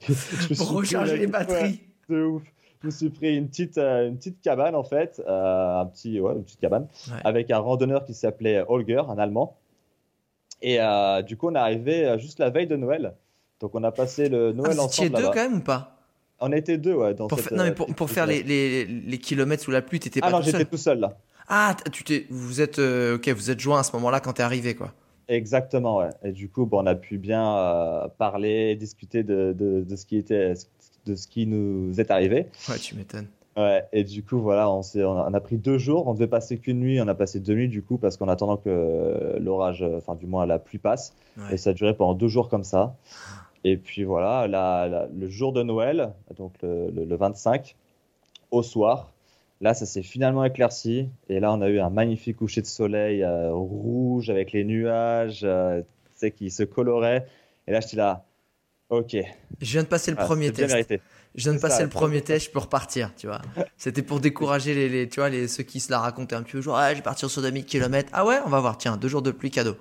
je Pour recharger les batteries. De ouf. Je me suis pris une petite, euh, une petite cabane, en fait, un petit, ouais, une petite cabane, Ouais. avec un randonneur qui s'appelait Holger, un Allemand. Et du coup, on est arrivé juste la veille de Noël. Donc, on a passé le Ah, Noël vous étiez ensemble deux là-bas. quand même ou pas? On était deux, ouais. Dans pour cette, faire... Non, mais pour, pour faire les, les, les kilomètres sous la pluie, t'étais Ah pas non, tout j'étais seul. tout seul là. Ah, tu t'es, vous êtes, euh, ok, vous êtes joint à ce moment-là quand t'es arrivé quoi. Exactement, ouais. Et du coup, bon, on a pu bien euh, parler, discuter de, de, de ce qui était, de ce qui nous est arrivé. Ouais, tu m'étonnes. Ouais, et du coup, voilà, on, s'est- on a, on a pris deux jours. On devait passer qu'une nuit. On a passé deux nuits, du coup, parce qu'en attendant que l'orage, enfin, du moins, la pluie passe. Ouais. Et ça a duré pendant deux jours comme ça. Et puis voilà, la- la- le jour de Noël, donc le, le- le 25, au soir, là, ça s'est finalement éclairci. Et là, on a eu un magnifique coucher de soleil euh, rouge avec les nuages euh, qui se coloraient. Et là, j'étais là, ok. Je viens de passer le Ah, premier test. Je viens de passer ça, le premier test, je peux repartir, tu vois. C'était pour décourager les, les- tu vois, les, ceux qui se la racontaient un petit peu, genre, ah, je vais partir sur 2000 km. Ah ouais, on va voir, tiens, deux jours de pluie cadeau.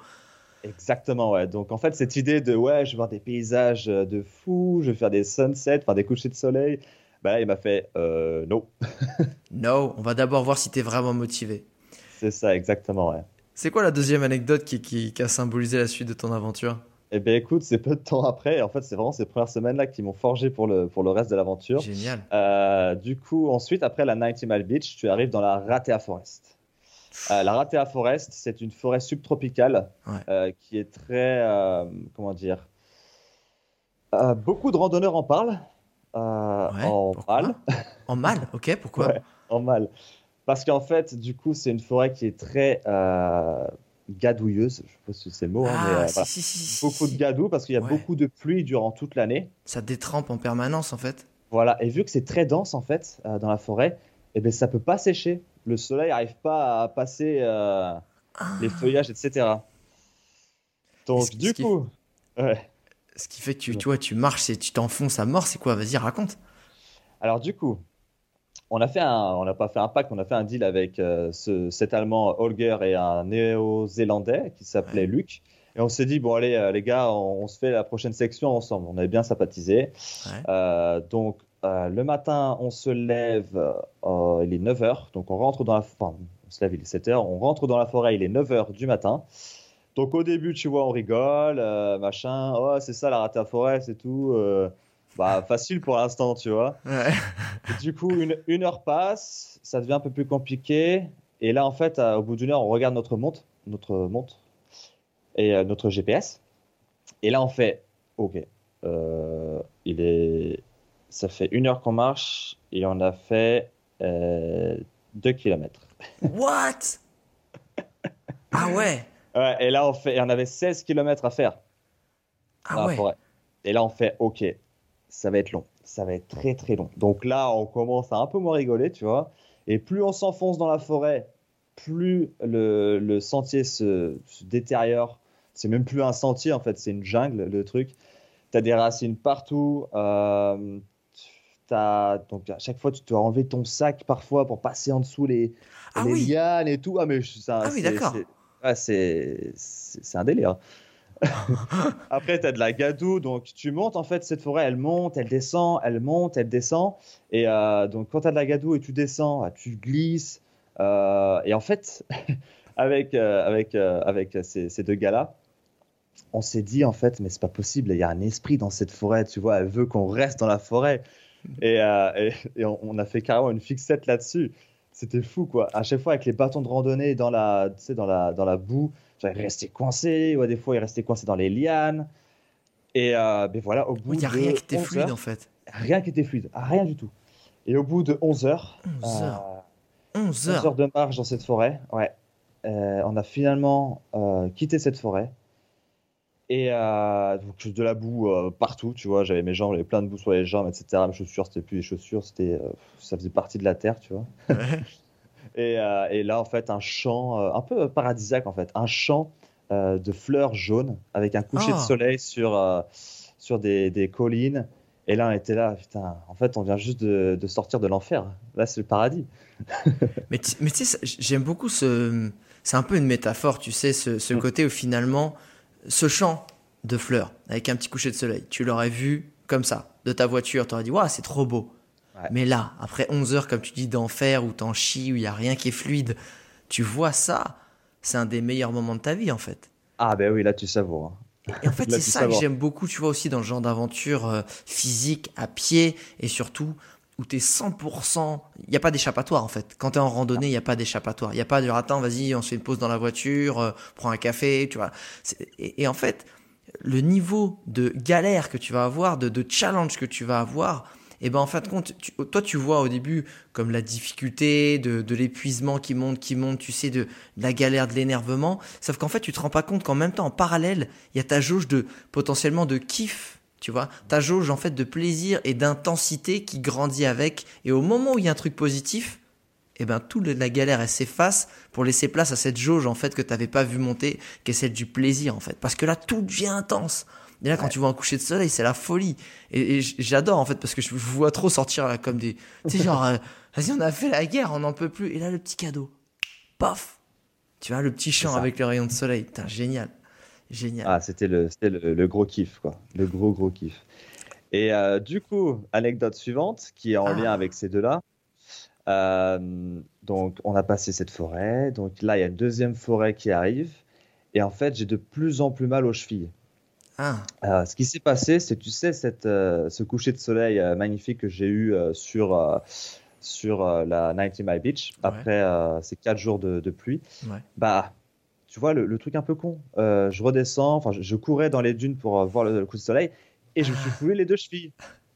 Exactement, ouais. Donc en fait, cette idée de ouais, je vais voir des paysages euh, de fou, je vais faire des sunsets, enfin des couchers de soleil, bah là, il m'a fait euh, non. No, on va d'abord voir si t'es vraiment motivé. C'est ça, exactement, ouais. C'est quoi la deuxième anecdote qui, qui, qui a symbolisé la suite de ton aventure? Eh bien, écoute, c'est peu de temps après. En fait, c'est vraiment ces premières semaines-là qui m'ont forgé pour le, pour le reste de l'aventure. Génial. Euh, du coup, ensuite, après la 90 Mile Beach, tu arrives dans la Ratea Forest. Euh, la Ratea Forest, c'est une forêt subtropicale Ouais. euh, qui est très, comment dire, beaucoup de randonneurs en parlent. Euh, Ouais, en parlent. En mal, ok, pourquoi? Ouais, en mal. Parce qu'en fait, du coup, c'est une forêt qui est très euh, gadouilleuse. Je sais pas si c'est le mot, hein, Ah, mais euh, si, voilà. si, si, si, beaucoup de gadou parce qu'il y a Ouais. beaucoup de pluie durant toute l'année. Ça détrempe en permanence en fait. Voilà, et vu que c'est très dense en fait euh, dans la forêt, eh ben, ça peut pas sécher. Le soleil n'arrive pas à passer euh, les feuillages, etc. Donc, du coup, ouais. Ce qui fait que tu, tu vois, tu marches et tu t'enfonces à mort, c'est quoi? Vas-y, raconte. Alors du coup, on a fait un, on n'a pas fait un pacte, on a fait un deal avec euh, ce, cet Allemand Holger et un Néo-Zélandais qui s'appelait Ouais. Luc. Et on s'est dit bon allez euh, les gars, on, on se fait la prochaine section ensemble. On avait bien sympathisé. Ouais. Euh, donc euh, le matin, on se lève, il est 9h, donc on rentre dans la, enfin, on se lève il est 7h, on rentre dans la forêt, il est 9h du matin. Donc au début, tu vois, on rigole, euh, machin, oh c'est ça la rate à forêt, c'est tout. euh, bah facile pour l'instant, tu vois. Ouais. Du coup, une, une heure passe, ça devient un peu plus compliqué. Et là, en fait, euh, au bout d'une heure, on regarde notre montre, notre montre et notre GPS. Et là, on fait, ok, il est, ça fait une heure qu'on marche et on a fait 2 km. What? Ah ouais Ouais, et là, on fait, on avait 16 km à faire. dans Ah la ouais forêt. Et là, on fait, ok, ça va être long, ça va être très très long. Donc là, on commence à un peu moins rigoler, tu vois. Et plus on s'enfonce dans la forêt, plus le, le sentier se, se détériore. C'est même plus un sentier, en fait, c'est une jungle, le truc. Tu as des racines partout. euh, t'as- donc à chaque fois, tu dois enlever ton sac parfois pour passer en dessous les, Ah les oui lianes et tout. Ah, mais ça- Ah oui, d'accord. Ouais, c'est un délire. Après, tu as de la gadoue, donc tu montes en fait cette forêt, elle monte, elle descend, elle monte, elle descend. Et euh, donc, quand tu as de la gadoue et tu descends, ah, tu glisses. Euh, et en fait, avec, euh, ces, deux gars-là, on s'est dit en fait, mais c'est pas possible, il y a un esprit dans cette forêt, tu vois, elle veut qu'on reste dans la forêt. Et on, on a fait carrément une fixette là-dessus. C'était fou, quoi. À chaque fois, avec les bâtons de randonnée dans la, tu sais, dans la, dans la boue, j'avais resté coincé, ou des fois, il restait coincé dans les lianes. Et euh, ben voilà, au bout Il n'y a de rien qui était 11 fluide heures- en fait. Rien qui était fluide, rien du tout. Et au bout de 11 heures, 11 heures. euh, 11 11 heures. de marche dans cette forêt, ouais. Euh, on a finalement euh, quitté cette forêt. Et euh, donc de la boue euh, partout, tu vois. J'avais mes jambes, j'avais plein de boue sur les jambes, etc. Mes chaussures, c'était plus des chaussures, c'était, euh, ça faisait partie de la terre, tu vois. Ouais. Et, euh, et là, en fait, un champ un peu paradisiaque, en fait. Un champ de fleurs jaunes avec un coucher Ah. de soleil sur, sur des, des collines. Et là, on était là, putain, en fait, on vient juste de, de sortir de l'enfer. Là, c'est le paradis. Mais tu sais, j'aime beaucoup ce. C'est un peu une métaphore, tu sais, ce, ce Mm. côté où finalement, ce champ de fleurs avec un petit coucher de soleil, tu l'aurais vu comme ça, de ta voiture, tu aurais dit, waouh, c'est trop beau. Ouais. Mais là, après 11 heures, comme tu dis, d'enfer, où t'en chies, où il n'y a rien qui est fluide, tu vois ça, c'est un des meilleurs moments de ta vie en fait. Ah, ben oui, là, tu savoures. hein. Et en fait, c'est ça que j'aime beaucoup, tu vois, aussi dans le genre d'aventure euh, physique, à pied, et surtout où t'es 100%. Il n'y a pas d'échappatoire, en fait. Quand t'es en randonnée, il n'y a pas d'échappatoire. Il n'y a pas de attends, vas-y, on se fait une pause dans la voiture, euh, prends un café, tu vois. Et, en fait, le niveau de galère que tu vas avoir, de, challenge que tu vas avoir, et ben en fin de compte, tu- toi tu vois au début comme la difficulté, de, de l'épuisement qui monte, qui monte, tu sais, de, de la galère, de l'énervement. Sauf qu'en fait, tu te rends pas compte qu'en même temps, en parallèle, il y a ta jauge de potentiellement de kiff, tu vois, ta jauge en fait de plaisir et d'intensité qui grandit avec. Et au moment où il y a un truc positif, et ben toute la galère elle s'efface pour laisser place à cette jauge en fait que tu n'avais pas vu monter, qui est celle du plaisir en fait. Parce que là tout devient intense. Et là quand tu vois un coucher de soleil, c'est la folie. Et, j'adore en fait parce que je vous vois trop sortir là comme des, tu sais genre, euh, vas-y on a fait la guerre, on n'en peut plus. Et là le petit cadeau, paf, tu vois le petit champ avec le rayon de soleil, putain génial, génial. Ah, c'était le, le, le gros kiff, quoi. Le gros, gros kiff. Et euh, du coup, anecdote suivante, qui est en Ah. lien avec ces deux-là. Euh, donc, on a passé cette forêt. Donc là, il y a une deuxième forêt qui arrive. Et en fait, j'ai de plus en plus mal aux chevilles. Ah, Euh, ce qui s'est passé, c'est, tu sais, cette, ce coucher de soleil magnifique que j'ai eu sur, sur la 90 Mile Beach, après ces quatre jours de, de pluie. Ouais. Bah, tu vois, le, le truc un peu con. Euh, je redescends, enfin, je, je courais dans les dunes pour euh, voir le, le coucher de soleil et je me suis foulé les deux chevilles.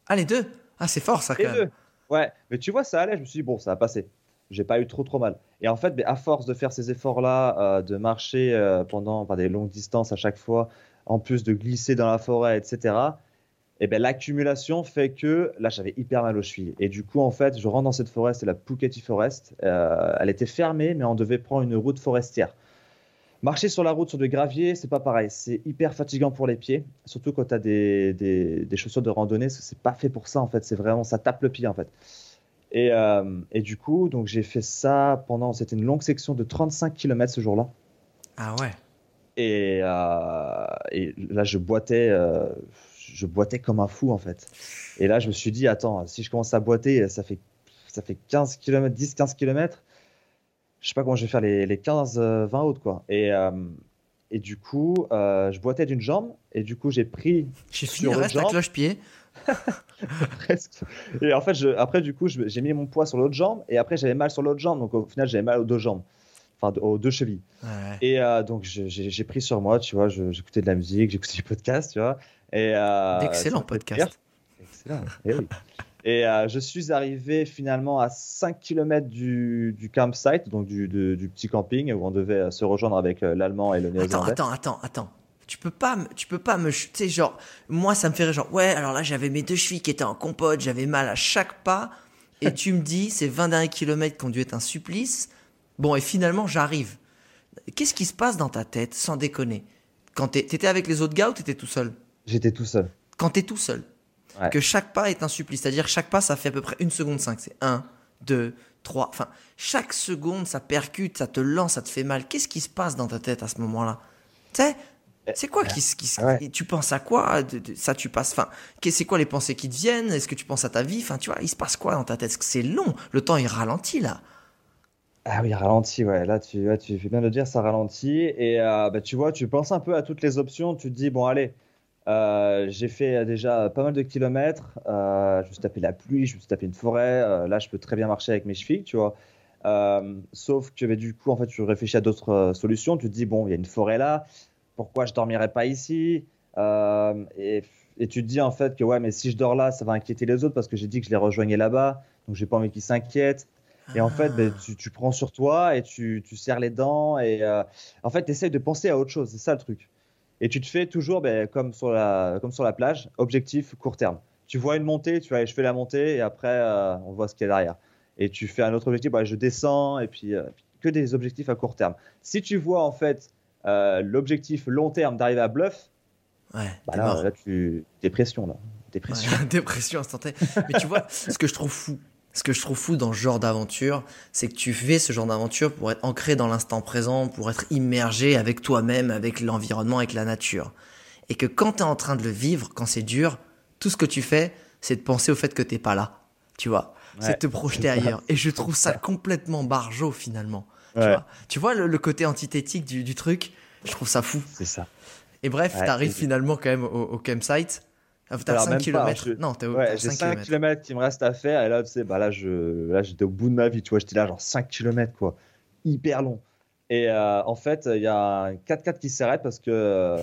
ah les deux, ah c'est fort ça quand Les même. deux. Ouais, mais tu vois, ça allait. Je me suis dit, bon, ça va passer. J'ai pas eu trop, trop mal. Et en fait, mais à force de faire ces efforts-là, euh, de marcher pendant par des longues distances à chaque fois, en plus de glisser dans la forêt, etc., et ben, l'accumulation fait que là, j'avais hyper mal aux chevilles. Et du coup, en fait, je rentre dans cette forêt, c'est la Puketi Forest. Euh, elle était fermée, mais on devait prendre une route forestière. Marcher sur la route sur du gravier, c'est pas pareil. C'est hyper fatigant pour les pieds, surtout quand tu as des, des, des chaussures de randonnée. parce que C'est pas fait pour ça en fait. C'est vraiment ça tape le pied en fait. Et, euh, et du coup, donc j'ai fait ça pendant. C'était une longue section de 35 km ce jour-là. Ah ouais. Et, euh, et là, je boitais, euh, je boitais comme un fou en fait. Et là, je me suis dit, attends, si je commence à boiter, ça fait, ça fait 15 km, 10-15 km. Je sais pas comment je vais faire les, les 15-20 autres quoi. Et, euh, et du coup, euh, je boitais d'une jambe. Et du coup, j'ai pris J'ai Sur fini, le reste la jambe. cloche-pied. Presque. Et en fait, je, après, du coup, j'ai mis mon poids sur l'autre jambe et après, j'avais mal sur l'autre jambe. Donc, au final, j'avais mal aux deux jambes, enfin, aux deux chevilles. Ouais. Et euh, donc, j'ai pris sur moi, tu vois, j'écoutais de la musique, j'écoutais du podcast, tu vois. Et, euh, D'excellents podcasts. Excellent. eh oui. Et euh, je suis arrivé finalement à 5 km du, du campsite, donc du, petit camping où on devait euh, se rejoindre avec euh, l'allemand et le Attends, néo-zélandais. attends, attends, attends. Tu peux pas, me- tu peux pas me, tu sais, genre, moi, ça me fait rire, genre, ouais, alors là, j'avais mes deux chevilles qui étaient en compote, j'avais mal à chaque pas, et tu me dis, ces 20 derniers kilomètres qui ont dû être un supplice. Bon, et finalement, j'arrive. Qu'est-ce qui se passe dans ta tête, sans déconner? Quand t'étais avec les autres gars ou t'étais tout seul? J'étais tout seul. Quand t'es tout seul, Ouais. que chaque pas est un supplice, c'est-à-dire chaque pas, ça fait à peu près une seconde 5, c'est 1, 2, 3, enfin, chaque seconde, ça percute, ça te lance, ça te fait mal. Qu'est-ce qui se passe dans ta tête à ce moment-là? Tu sais c'est quoi qui, se- qui Ouais. Tu penses à quoi? De- de- Ça, tu passes. Enfin, c'est quoi les pensées qui te viennent? Est-ce que tu penses à ta vie? Enfin, tu vois, il se passe quoi dans ta tête? C'est long Le temps, il ralentit là. Ah oui, ralenti, ouais. Là, tu, ouais, tu fais bien de le dire, ça ralentit. Et euh, bah, tu vois, tu penses un peu à toutes les options. Tu te dis, bon, allez, euh, j'ai fait déjà pas mal de kilomètres. euh, je me suis tapé la pluie, je me suis tapé une forêt. euh, là, je peux très bien marcher avec mes chevilles, tu vois. Sauf que bah, du coup, en fait, tu réfléchis à d'autres solutions. Tu te dis, bon, il y a une forêt là. Pourquoi je dormirais pas ici? Et, tu te dis, en fait, que ouais, mais si je dors là, ça va inquiéter les autres parce que j'ai dit que je les rejoignais là-bas. Donc, j'ai pas envie qu'ils s'inquiètent. Et en fait, ben, tu, prends sur toi et tu, tu serres les dents. Et en fait, tu essaies de penser à autre chose. C'est ça le truc. Et tu te fais toujours, ben, comme, sur la, comme sur la plage, objectif court terme. Tu vois une montée, tu vois, je fais la montée et après, euh, on voit ce qu'il y a derrière. Et tu fais un autre objectif, ben, je descends et puis euh, que des objectifs à court terme. Si tu vois en fait euh, l'objectif long terme d'arriver à bluff, Ouais, bah là, tu dépression là, dépression. Ouais, dépression instantanée. Mais tu vois, ce que je trouve fou, ce que je trouve fou dans ce genre d'aventure, c'est que tu fais ce genre d'aventure pour être ancré dans l'instant présent, pour être immergé avec toi-même, avec l'environnement, avec la nature. Et que quand tu es en train de le vivre, quand c'est dur, tout ce que tu fais, c'est de penser au fait que t'es pas là. Tu vois, c'est de te projeter ailleurs. Et je trouve ça complètement barjot finalement. Tu vois, tu vois le, le côté antithétique du, du truc, je trouve ça fou. C'est ça. Et bref, Ouais, t'arrives finalement quand même au, au campsite. Ah, T'as Alors, 5 même pas, km. je- Non, au Ouais, t'as j'ai 5 5 km. km qui me restent à faire et là, tu sais, bah là, je, là, j'étais au bout de ma vie, tu vois, j'étais là, genre 5 km, quoi, hyper long. Et euh, en fait, il y a un 4x4 qui s'arrête parce que,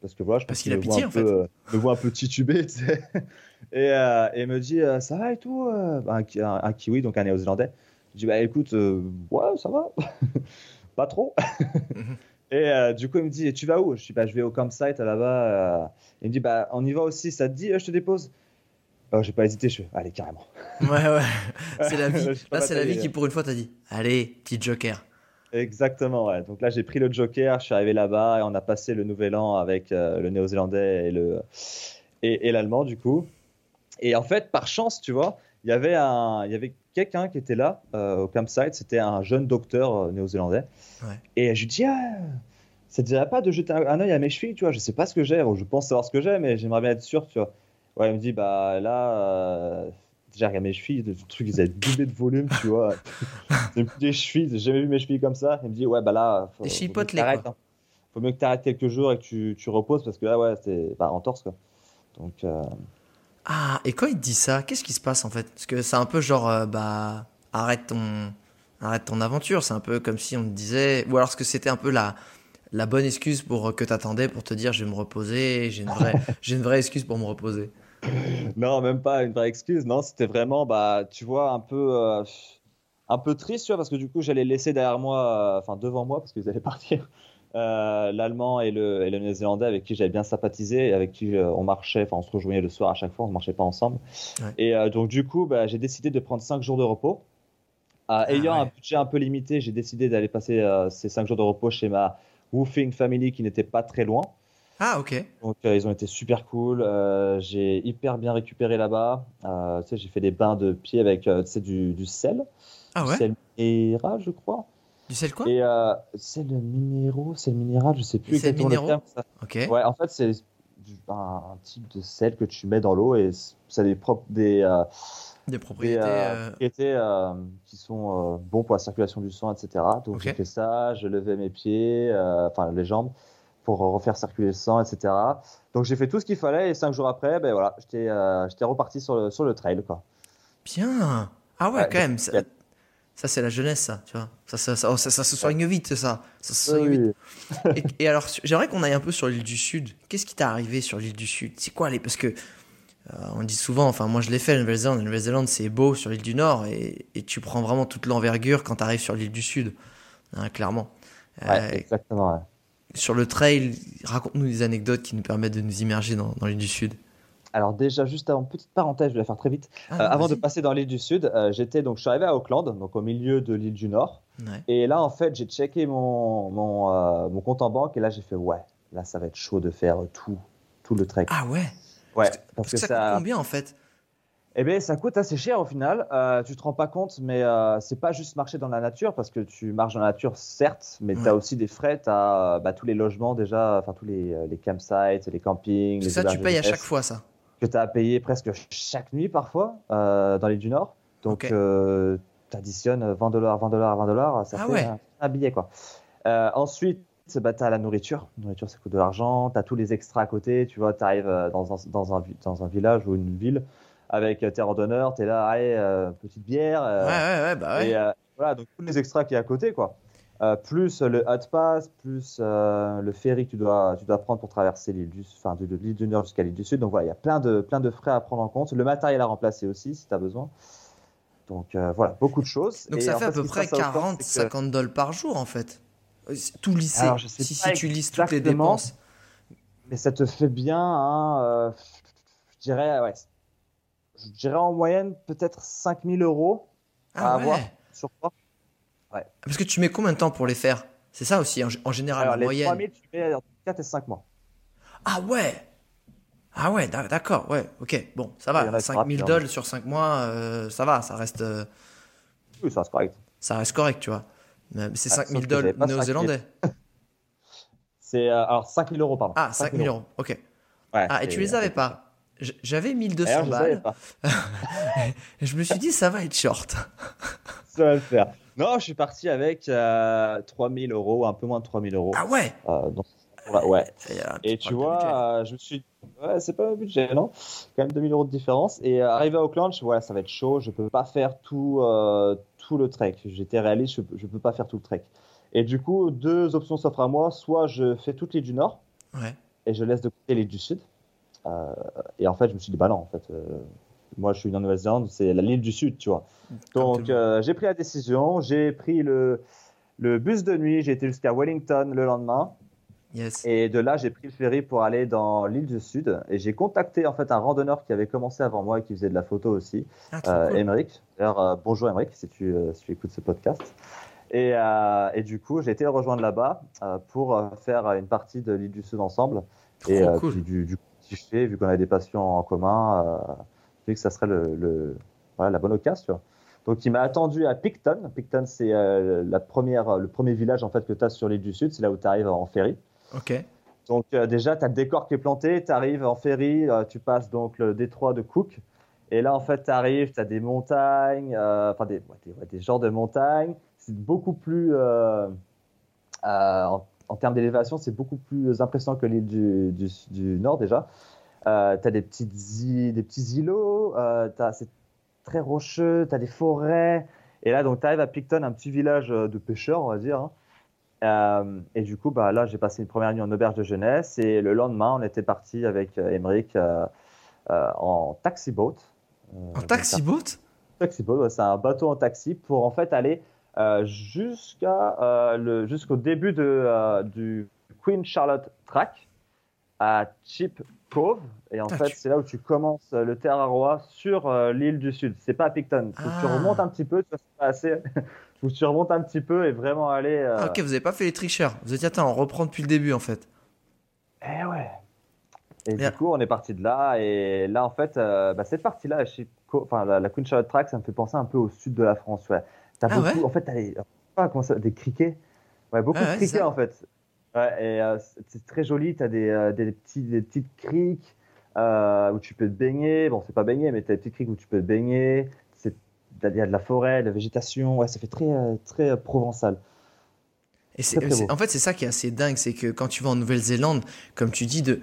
parce que voilà, je Parce qu'il a pitié, un en peu, euh, me voit un peu titubé, tu sais. Et, euh, et me dit, euh, ça va et tout euh Bah, un, un- un kiwi, donc un néo-zélandais. Je dis, bah écoute, euh, ouais, ça va, pas trop. Et euh, du coup, il me dit, tu vas où? Je dis, bah, je vais au campsite là-bas. euh. Il me dit, bah, on y va aussi, ça te dit, euh, je te dépose? Oh, J'ai pas hésité, je fais, allez, carrément. Ouais, ouais. C'est la vie. Suis Là, c'est la vie qui, pour une fois, t'a dit Allez, petit joker. Exactement, ouais. Donc là, j'ai pris le Joker, je suis arrivé là-bas et on a passé le nouvel an avec euh, le néo-zélandais et le et, et l'allemand du coup. Et en fait, par chance, tu vois, il y avait un, il y avait quelqu'un qui était là euh, au campsite. C'était un jeune docteur euh, néo-zélandais. Ouais. Et je lui dis, ah, ça te dirait pas de jeter un, un œil à mes chevilles, tu vois? Je sais pas ce que j'ai, ou je pense savoir ce que j'ai, mais j'aimerais bien être sûr, tu vois. Ouais, il me dit, bah là, euh, déjà regarde mes chevilles, le truc ils avaient doublé de volume, tu vois. Des chevilles, j'ai jamais vu mes chevilles comme ça. Il me dit, ouais, bah là, faut, faut que t'arrêtes, hein. Faut mieux que tu arrêtes quelques jours et que tu, tu reposes parce que là, ouais, c'est bah, en torse, quoi. Donc, euh, Ah, et quand il te dit ça, qu'est-ce qui se passe en fait? Parce que c'est un peu genre, euh, bah, arrête ton, arrête ton aventure. C'est un peu comme si on te disait, ou alors est-ce que c'était un peu la, la bonne excuse pour euh, que t'attendais pour te dire, je vais me reposer. J'ai une vraie, j'ai une vraie excuse pour me reposer. Non, même pas une vraie excuse. Non, c'était vraiment, bah, tu vois, un peu, euh, un peu triste, tu vois, parce que du coup, j'allais laisser derrière moi, euh, enfin devant moi, parce qu'ils allaient partir, euh, l'allemand et le, et le néo-zélandais avec qui j'avais bien sympathisé avec qui euh, on marchait, enfin, on se rejoignait le soir à chaque fois, on ne marchait pas ensemble. Ouais. Et euh, donc, du coup, bah, j'ai décidé de prendre 5 jours de repos. Euh, ayant ouais. un budget un peu limité, j'ai décidé d'aller passer ces 5 jours de repos chez ma woofing family qui n'était pas très loin. Ah, ok. Donc ils ont été super cool. J'ai hyper bien récupéré là-bas. Tu sais, j'ai fait des bains de pied avec du, du sel, Ah du ouais. sel minéral, je crois. Du sel quoi Et euh, sel minéraux, sel minéral, je sais plus exactement le minéraux terme. ça. Ouais, en fait c'est un, type de sel que tu mets dans l'eau et ça a des propres des, euh, Des des propriétés. euh, euh, propriétés, euh, qui sont bons pour la circulation du sang, etc. Donc j'ai fait ça, je levais mes pieds, enfin les jambes. pour refaire circuler le sang, etc. Donc j'ai fait tout ce qu'il fallait et cinq jours après, ben voilà, j'étais reparti sur le, sur le trail. Quoi. Bien. Ah ouais, Ouais, quand même. Ça, ça, c'est la jeunesse, ça, tu vois. Ça, ça, ça, ça, ça se soigne vite, ça. Ça se soigne vite. Et, et alors, j'aimerais qu'on aille un peu sur l'île du Sud. Qu'est-ce qui t'est arrivé sur l'île du Sud? C'est quoi les Parce que euh, on dit souvent, enfin moi je l'ai fait, la Nouvelle-Zélande. La Nouvelle-Zélande c'est beau sur l'île du Nord et, et tu prends vraiment toute l'envergure quand tu arrives sur l'île du Sud, Hein, clairement. Euh, Ouais, exactement. ouais. sur le trail, raconte-nous des anecdotes qui nous permettent de nous immerger dans, dans l'île du Sud. Alors déjà, juste avant, petite parenthèse, je vais la faire très vite. Ah, Euh, avant de passer dans l'île du Sud, euh, j'étais donc je suis arrivé à Auckland, donc au milieu de l'île du Nord. Ouais. Et là, en fait, j'ai checké mon, mon, euh, mon compte en banque et là, j'ai fait ouais, là, ça va être chaud de faire tout, tout le trek. Ah ouais ouais, parce parce, que ça, ça, coûte combien en fait? Eh ben, ça coûte assez cher au final. Euh, tu te rends pas compte, mais euh, c'est pas juste marcher dans la nature parce que tu marches dans la nature, certes, mais Ouais. tu as aussi des frais. Tu as bah, tous les logements déjà, enfin tous les, les campsites, les campings, les Ça, tu payes à chaque fois ça. Que tu as à payer presque chaque nuit parfois euh, dans l'île du Nord. Donc, Ok. tu additionnes 20 dollars, 20 dollars, 20 dollars, ça Ah fait ouais. un, un billet. quoi. Euh, ensuite, bah, tu as la nourriture. La nourriture, ça coûte de l'argent. Tu as tous les extras à côté. Tu vois, tu arrives dans un, dans, un, dans un village ou une ville avec euh, tes randonneurs. Tu es là, allez, euh, petite bière. euh, Ouais, ouais, ouais, bah ouais. et euh, voilà, donc tous les extras qui est à côté, quoi. Euh, plus le hot pass, plus euh, le ferry que tu dois, tu dois prendre pour traverser l'île du, enfin, de, de l'île du Nord jusqu'à l'île du Sud. Donc voilà, il y a plein de, plein de frais à prendre en compte. Le matériel à remplacer aussi, si tu as besoin. Donc euh, voilà, beaucoup de choses. Donc Et ça fait à peu près passe à Auckland, 40, c'est que- 50 dollars par jour en fait. Tout lycée, Alors, je sais si, pas si tu lises toutes les dépenses. Mais ça te fait bien, hein, je dirais, ouais, je dirais en moyenne peut-être 5000 euros Ah à ouais. avoir sur toi. Parce que tu mets combien de temps pour les faire? C'est ça aussi, en, en général, Alors en les moyenne. 3000, tu mets entre 4 et 5 mois. Ah ouais Ah ouais, d'a- d'accord, ouais, ok, bon, ça va. a qui 5000 ratent, dollars sur 5 mois, euh, ça va, ça reste, euh, Oui, ça c'est correct. ça reste correct, tu vois. Mais c'est Ah, 5000 sauf que j'avais dollars pas 5000. néo-zélandais. C'est euh, alors 5000 euros, pardon. Ah, 5000 euros, ok. Ouais, Ah, et tu les avais pas J'avais 1200 D'ailleurs, je savais balles. Et je me suis dit, ça va être short. Ça va le faire. Non, je suis parti avec euh, 3000 euros, un peu moins de 3000 euros. Ah ouais? Euh, ouais, un Et tu vois, euh, je me suis. Ouais, c'est pas un budget, non? Quand même 2000 euros de différence. Et euh, arrivé à Auckland, je suis voilà, ça va être chaud, je peux pas faire tout, tout le trek. J'étais réaliste, je, je peux pas faire tout le trek. Et du coup, deux options s'offrent à moi. Soit je fais toute l'île du Nord Ouais. et je laisse de côté l'île du Sud. Euh, et en fait, je me suis dit, bah non, en fait, euh, moi je suis en Nouvelle-Zélande, c'est la l'île du Sud, tu vois. Donc euh, j'ai pris la décision, j'ai pris le, le bus de nuit, j'ai été jusqu'à Wellington le lendemain. Yes. Et de là, j'ai pris le ferry pour aller dans l'île du Sud. Et j'ai contacté en fait un randonneur qui avait commencé avant moi et qui faisait de la photo aussi, Ah, euh, cool. D'ailleurs, euh, bonjour Émeric, si tu, euh, si tu écoutes ce podcast. Et, et du coup, j'ai été le rejoindre là-bas pour faire une partie de l'île du Sud ensemble. Trop et cool. puis du, du coup, kiffer, vu qu'on a des passions en commun, euh, vu que ça serait le, le- voilà, la bonne occasion. tu vois. Donc, il m'a attendu à Picton. Picton, c'est euh, la première, le premier village en fait que tu as sur l'île du Sud. C'est là où tu arrives en ferry. Ok. Donc euh, déjà, tu as le décor qui est planté, tu arrives en ferry, euh, tu passes donc le détroit de Cook. Et là, en fait, tu arrives, tu as des montagnes, enfin des, ouais, des, ouais, des genres de montagnes. C'est beaucoup plus, en, en termes d'élévation, c'est beaucoup plus impressionnant que l'île du, du, du Nord déjà. Euh, tu as des, petites îles- des petits îlots, euh, c'est très rocheux, tu as des forêts. Et là, donc, tu arrives à Picton, un petit village euh, de pêcheurs, on va dire. hein. Euh, et du coup, bah, là, j'ai passé une première nuit en auberge de jeunesse. Et le lendemain, on était parti avec Emmerich euh, en taxi boat. Euh, En donc, taxi boat un taxi boat, ouais, c'est un bateau en taxi pour en fait aller euh, jusqu'à euh, le jusqu'au début de, euh, du Queen Charlotte Track à Cheap Cove. Et en Ah, fait, c'est là où tu commences euh, le Terraroa sur euh, l'île du Sud. C'est pas à Picton. Que tu Ah. remontes un petit peu. Tu vois, pas assez. Tu remontes un petit peu et vraiment aller. euh, Ah, ok, vous avez pas fait les tricheurs. Vous étiez, attends, on reprend depuis le début en fait. Eh ouais. Et Bien. du coup, on est parti de là. Et là, en fait, euh, bah, cette partie-là, enfin, la, la Queen Charlotte Track, ça me fait penser un peu au sud de la France. Ouais. T'as Ah beaucoup, ouais? en fait, t'as comment ça- des criquets? Ouais, beaucoup Ah de criquets, en fait. Ouais, et euh, c'est très joli. T'as des, euh, des, petits, des petites criques euh, où tu peux te baigner. Bon, c'est pas baigner, mais t'as des petites criques où tu peux te baigner. Il y a de la forêt, de la végétation. Ouais, ça fait très, très provençal. Et Très, très en fait, c'est ça qui est assez dingue, c'est que quand tu vas en Nouvelle-Zélande, comme tu dis, de,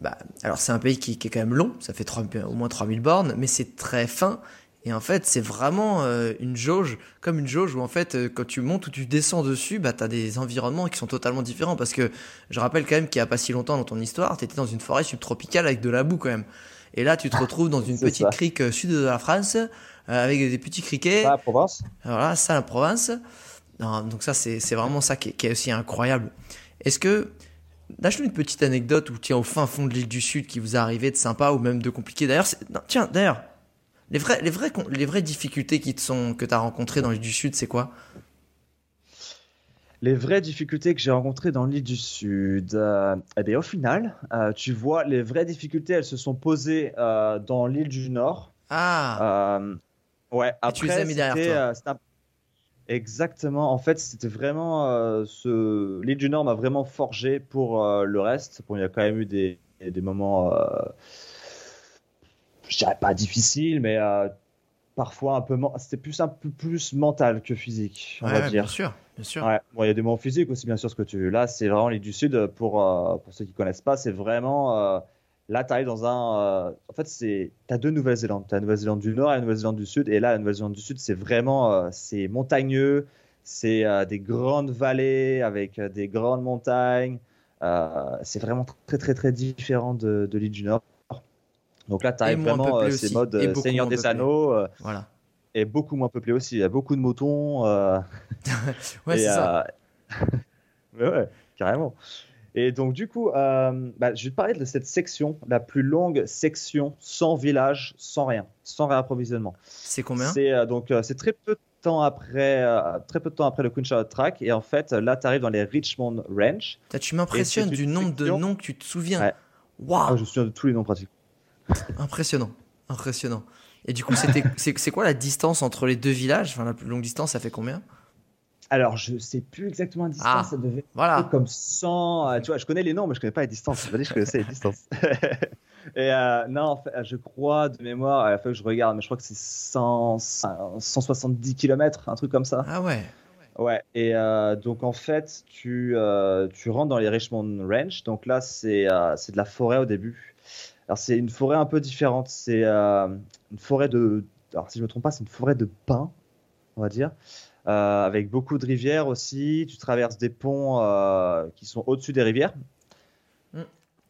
bah, alors c'est un pays qui, qui est quand même long, ça fait au moins 3000 bornes, mais c'est très fin. Et en fait, c'est vraiment euh, une jauge, comme une jauge où en fait, euh, quand tu montes ou tu descends dessus, bah, tu as des environnements qui sont totalement différents. Parce que je rappelle quand même qu'il n'y a pas si longtemps dans ton histoire, tu étais dans une forêt subtropicale avec de la boue quand même. Et là, tu te retrouves dans une petite ça. crique euh, sud de la France, euh, avec des petits criquets. Pas à Provence Voilà, ça, la province. Non, donc ça, c'est vraiment ça qui est, qui est aussi incroyable. Est-ce que... Lâche-nous une petite anecdote ou tiens au fin fond de l'île du Sud qui vous est arrivé de sympa ou même de compliqué. D'ailleurs, tiens, d'ailleurs, les vraies, les, vraies, les vraies difficultés qui te sont, que tu as rencontrées dans l'île du Sud, c'est quoi? Les vraies difficultés que j'ai rencontrées dans l'île du Sud, euh, eh bien, au final, euh, tu vois, les vraies difficultés, elles se sont posées euh, dans l'île du Nord. Ah, ouais, après, tu les as mis derrière toi. un- Exactement. En fait, c'était vraiment ce. L'île du Nord m'a vraiment forgé pour le reste. Bon, il y a quand même eu des, des moments, je dirais pas difficiles, mais euh, parfois un peu. C'était plus un peu plus mental que physique, on ouais, va ouais, dire. bien sûr, bien sûr. Ouais, bon, il y a des moments physiques aussi, bien sûr, ce que tu. Là, c'est vraiment l'île du Sud. Pour, euh, pour ceux qui connaissent pas, c'est vraiment. euh, Là, tu arrives dans un. euh, En fait. Tu as deux Nouvelle-Zélande. Tu as la Nouvelle-Zélande du Nord et la Nouvelle-Zélande du Sud. Et là, la Nouvelle-Zélande du Sud, c'est vraiment. euh, C'est montagneux. C'est euh, des grandes vallées avec euh, des grandes montagnes. Euh, c'est vraiment très, très, très différent de, de l'île du Nord. Donc là, tu moins vraiment. euh, c'est aussi. mode Et euh, Seigneur des peuplé. Anneaux. euh, Voilà. et beaucoup moins peuplé aussi. Il y a beaucoup de moutons. Ouais, c'est ça. ouais, carrément. Et donc, du coup, euh, bah, je vais te parler de cette section, la plus longue section sans village, sans rien, sans réapprovisionnement. C'est combien? C'est euh, donc euh, c'est très peu de temps après, très peu de temps après le Queen Charlotte Track. Et en fait, là, tu arrives dans les Richmond Ranch. Tu m'impressionnes du nombre de noms que tu te souviens. Ouais. Waouh Ah, je me souviens de tous les noms pratiques. Impressionnant, impressionnant. Et du coup, c'était, c'est, quoi la distance entre les deux villages? Enfin, la plus longue distance, ça fait combien? Alors, je sais plus exactement la distance. Ah. Ça devait Voilà. comme 100. euh, tu vois, je connais les noms, mais je connais pas les distances. Je connaissais les distances. Et euh, non, en fait, je crois de mémoire, à la fois que je regarde, mais je crois que c'est 100, 170 km, un truc comme ça. Ah ouais. Ouais. Et euh, donc en fait, tu, euh, tu rentres dans les Richmond Ranch. Donc là, c'est c'est de la forêt au début. Alors c'est une forêt un peu différente. C'est euh, une forêt de. Alors si je me trompe pas, c'est une forêt de pins, on va dire. Euh, avec beaucoup de rivières aussi. Tu traverses des ponts euh, qui sont au-dessus des rivières. Mm.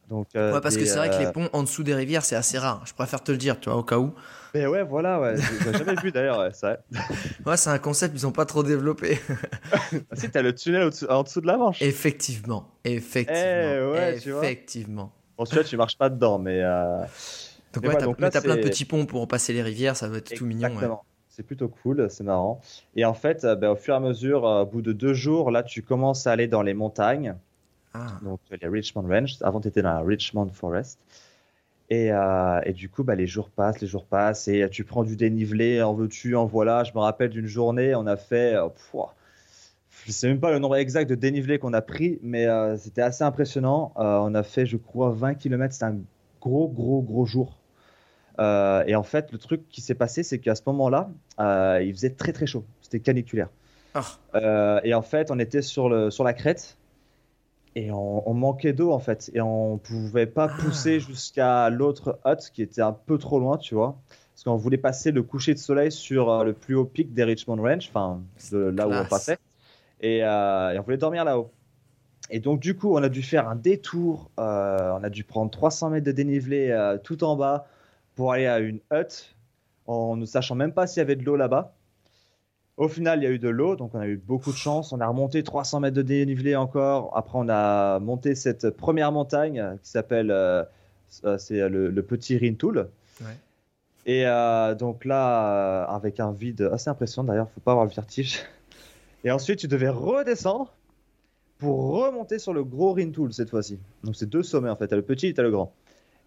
Donc, Ouais, parce que c'est vrai que les ponts en dessous des rivières, c'est assez rare. Je préfère te le dire, tu vois, au cas où. Mais ouais, voilà, ouais. J'ai jamais vu d'ailleurs, ouais, c'est vrai. Ouais, c'est un concept qu'ils ont pas trop développé. Si, t'as le tunnel en dessous de la Manche. effectivement, effectivement, Eh ouais, effectivement. Bon, celui-là, tu marches pas dedans, mais. euh, Donc, Mais ouais, ouais, t'as, plein de petits ponts pour passer les rivières, ça va être tout mignon. ouais. C'est plutôt cool, c'est marrant. Et en fait, ben, au fur et à mesure, euh, au bout de deux jours, là, tu commences à aller dans les montagnes, Ah. donc les Richmond Range. Avant, tu étais dans la Richmond Forest. Et, euh, et du coup, bah, les jours passent, les jours passent, et tu prends du dénivelé, en veux-tu, en voilà. Je me rappelle d'une journée, on a fait. Je sais même pas le nombre exact de dénivelé qu'on a pris, mais euh, c'était assez impressionnant. Euh, on a fait, je crois, 20 km. C'était un gros, gros, gros jour. Euh, et en fait, le truc qui s'est passé, c'est qu'à ce moment-là, il faisait très, très chaud. C'était caniculaire. Ah. Et en fait, on était sur, le, sur la crête et on, on manquait d'eau en fait. Et on pouvait pas Ah. pousser jusqu'à l'autre hut qui était un peu trop loin, tu vois. Parce qu'on voulait passer le coucher de soleil sur le plus haut pic des Richmond Range, enfin, de là où on passait. Et, euh, et on voulait dormir là-haut. Et donc, du coup, on a dû faire un détour. euh, on a dû prendre 300 mètres de dénivelé euh, tout en bas pour aller à une hut en ne sachant même pas s'il y avait de l'eau là-bas. Au final, il y a eu de l'eau, donc on a eu beaucoup de chance. On a remonté 300 mètres de dénivelé encore. Après, on a monté cette première montagne qui s'appelle euh, c'est le, le petit Rintoul. Ouais. Et donc là, avec un vide assez impressionnant d'ailleurs, faut pas avoir le vertige. Et ensuite, tu devais redescendre pour remonter sur le gros Rintoul cette fois-ci. Donc c'est deux sommets en fait, t'as le petit et t'as le grand.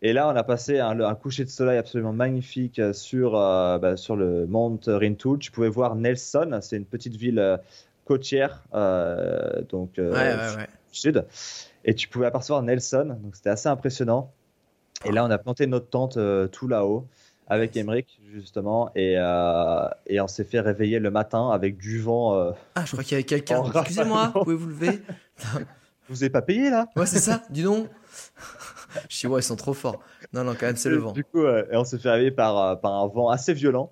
Et là, on a passé un, un coucher de soleil absolument magnifique euh, sur, euh, bah, sur le Mont Rintoul. Tu pouvais voir Nelson, c'est une petite ville euh, côtière, euh, donc Ouais, ouais, ouais. du sud. Et tu pouvais apercevoir Nelson, donc c'était assez impressionnant. Et là, on a planté notre tente tout là-haut, avec Emmerich, justement, et, euh, et on s'est fait réveiller le matin avec du vent. euh, Ah, je crois qu'il y avait quelqu'un. Excusez-moi, pouvez-vous lever? Vous avez pas payé là? Ouais, c'est ça, dis donc. Ouais, ils sont trop forts. Non, non, quand même, c'est le vent. Du coup, euh, et on s'est fait réveiller par, euh, par un vent assez violent.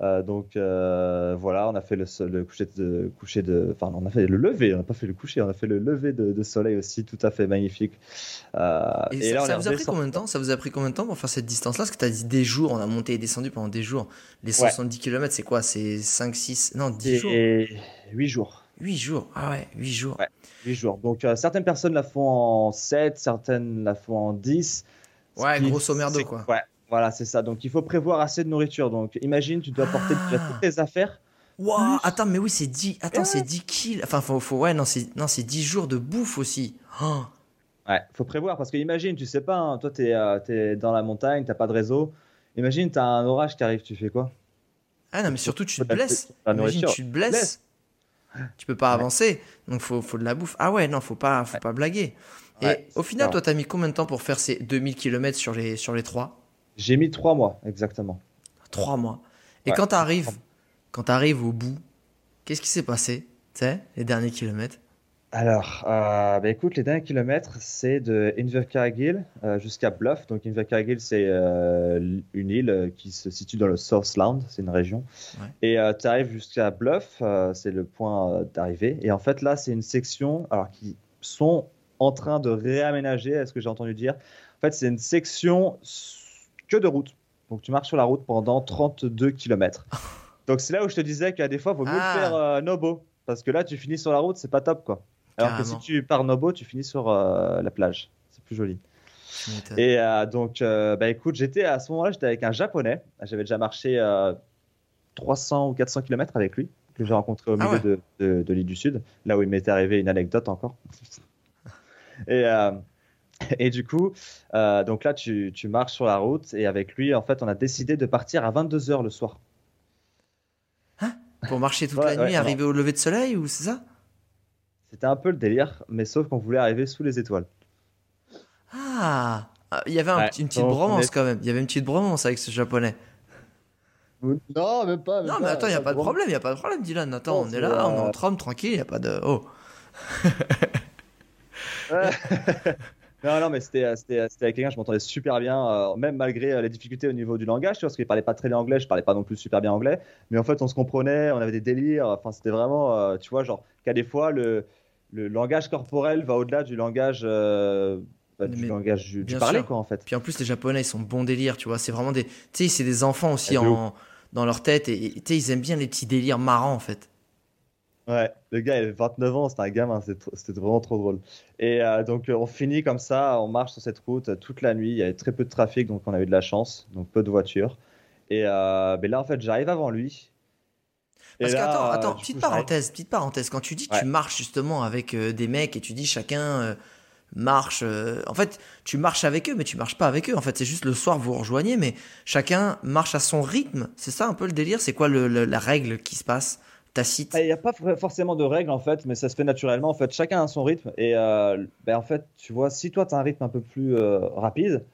Euh, donc euh, voilà, on a fait le, so- le coucher de, coucher de, enfin on a fait le lever, on n'a pas fait le coucher, on a fait le lever de, de soleil aussi, tout à fait magnifique. Euh, Et, ça, on ça vous a pris redescendu- combien de temps? Ça vous a pris combien de temps pour faire cette distance-là? Parce que tu as dit des jours, on a monté et descendu pendant des jours. Les 70 km, c'est quoi? C'est 5, 6, non, 10 jours Et 8 jours. 8 jours, ah ouais, 8 jours. Ouais. 8 jours. Donc euh, certaines personnes la font en 7, certaines la font en 10. Ce Ouais, grosso merdo, quoi. Ouais, voilà, c'est ça. Donc il faut prévoir assez de nourriture. Donc imagine, tu dois porter Ah. déjà toutes tes affaires. Waouh, attends, mais oui, c'est 10, attends, Ouais. c'est 10 kills. Enfin, faut, faut, ouais, non, c'est, non, c'est 10 jours de bouffe aussi. Oh. Ouais, faut prévoir parce que imagine, tu sais pas, hein, toi tu es, dans la montagne, t'as pas de réseau. Imagine, tu as un orage qui arrive, tu fais quoi? Ah non, mais surtout, tu te blesses. Imagine, tu te blesses. Tu peux pas avancer. Donc, faut, faut de la bouffe. Ah ouais, non, faut pas, faut pas blaguer. Et au final, ça. toi, t'as mis combien de temps pour faire ces 2000 km sur les, sur les 3 J'ai mis 3 mois, exactement. 3 mois. Et Ouais. quand t'arrives, quand t'arrives au bout, qu'est-ce qui s'est passé Tu sais, les derniers kilomètres? Alors, euh, bah écoute, les derniers kilomètres, c'est de Invercargill euh, jusqu'à Bluff. Donc, Invercargill, c'est euh, une île euh, qui se situe dans le Southland, c'est une région. Ouais. Et tu arrives jusqu'à Bluff, c'est le point d'arrivée. Et en fait, là, c'est une section alors, qui sont en train de réaménager, est-ce que j'ai entendu dire? En fait, c'est une section que de route. Donc, tu marches sur la route pendant 32 kilomètres. Donc, c'est là où je te disais qu'à des fois, il vaut mieux Ah. le faire euh, Nobo. Parce que là, tu finis sur la route, c'est pas top, quoi. Alors que si tu pars Nobo, tu finis sur euh, la plage. C'est plus joli. Et euh, donc, bah écoute, j'étais à ce moment-là, j'étais avec un japonais. J'avais déjà marché euh, 300 ou 400 km avec lui, que j'ai rencontré au Ah milieu ouais. de, de- de l'île du Sud, là où il m'était arrivé une anecdote encore. et, euh, et du coup, euh, donc là, tu, tu marches sur la route et avec lui, en fait, on a décidé de partir à 22h le soir. Pour marcher toute Ouais, la nuit, ouais, arriver au lever de soleil ou c'est ça? C'était un peu le délire, mais sauf qu'on voulait arriver sous les étoiles. Ah Il y avait un Ouais, petit- une petite bromance est- quand même. Il y avait une petite bromance avec ce japonais. Non, même pas. Non, mais attends, il n'y a pas de problème, il n'y a pas de problème, Dylan. Attends, Non, on est là, on est entre hommes, tranquille, il n'y a pas de. Oh Ouais. non, non, mais c'était euh, c'était- c'était avec quelqu'un, je m'entendais super bien, euh, même malgré euh, les difficultés au niveau du langage, tu vois, parce qu'il parlait pas très bien anglais, je parlais pas non plus super bien anglais, mais en fait, on se comprenait, on avait des délires, enfin, c'était vraiment, euh, tu vois, genre, qu'à des fois, le, le langage corporel va au-delà du langage, euh, bah, du Mais langage du, parler, sûr. quoi, en fait. Puis en plus, les Japonais, ils sont bons délire, tu vois. C'est vraiment des. Tu sais, c'est des enfants aussi Ah, en... dans leur tête. Et, tu sais, ils aiment bien les petits délires marrants, en fait. Ouais, le gars, il avait 29 ans, c'était un gamin, c'était vraiment trop drôle. Et euh, donc, euh, on finit comme ça, on marche sur cette route euh, toute la nuit, il y avait très peu de trafic, donc on a eu de la chance, donc peu de voitures. Et euh, mais là, en fait, j'arrive avant lui. Parce que, attends, petite coup, parenthèse, petite parenthèse. Quand tu dis que tu marches justement avec euh, des mecs et tu dis chacun marche. euh, en fait, tu marches avec eux, mais tu marches pas avec eux. En fait, c'est juste le soir, vous vous rejoignez, mais chacun marche à son rythme. C'est ça un peu le délire? C'est quoi le- le- la règle qui se passe? Tacite Il n'y a pas for- forcément de règles en fait, mais ça se fait naturellement. En fait, chacun a son rythme. Et euh, ben, en fait, tu vois, si toi tu as un rythme un peu plus euh, rapide,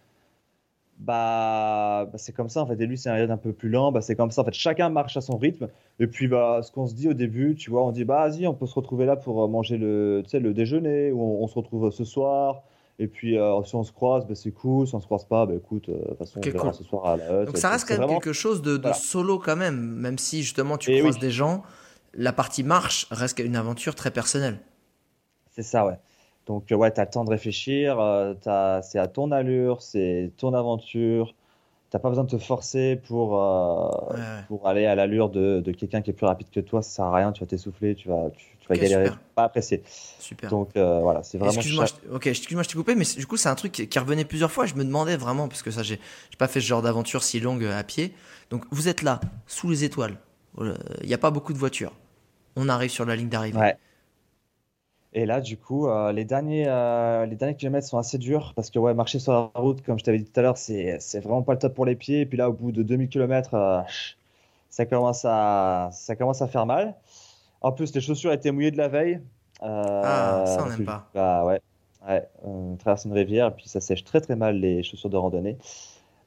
bah, bah, c'est comme ça en fait. Et lui, c'est un rythme un peu plus lent, bah, c'est comme ça. En fait, chacun marche à son rythme. Et puis, bah, ce qu'on se dit au début, tu vois, on dit, bah, vas-y, on peut se retrouver là pour euh, manger le, tu sais, le déjeuner, ou on, on se retrouve ce soir. Et puis, euh, si on se croise, bah, c'est cool. Si on se croise pas, bah, écoute, euh, de toute façon, Ok, on verra cool. ce soir à la hut. Donc ça reste quand même vraiment- quelque chose de, de Voilà. solo quand même, même si justement tu Et croises oui. des gens. La partie marche reste une aventure très personnelle. C'est ça, ouais. Donc, euh, ouais, tu as le temps de réfléchir, euh, c'est à ton allure, c'est ton aventure. T'as pas besoin de te forcer pour, euh, Ouais, ouais. pour aller à l'allure de, de quelqu'un qui est plus rapide que toi. Ça sert à rien, tu vas t'essouffler, tu vas, tu, tu vas Ok, galérer, super. pas apprécier. Super. Donc, euh, voilà, c'est vraiment. Excuse-moi, chaque- je, ok, excuse-moi, je t'ai coupé, mais du coup, c'est un truc qui, qui revenait plusieurs fois. Je me demandais vraiment, parce que ça, j'ai j'ai pas fait ce genre d'aventure si longue à pied. Donc, vous êtes là, sous les étoiles. Il n'y a pas beaucoup de voitures. On arrive sur la ligne d'arrivée. Ouais. Et là, du coup, euh, les derniers, euh, les derniers kilomètres sont assez durs parce que ouais, marcher sur la route, comme je t'avais dit tout à l'heure, c'est, c'est vraiment pas le top pour les pieds. Et puis là, au bout de 2000 km, ça commence à, ça commence à faire mal. En plus, les chaussures étaient mouillées de la veille. Euh, Ah, ça, on n'aime pas. Bah ouais, ouais, on traverse une rivière et puis ça sèche très très mal les chaussures de randonnée.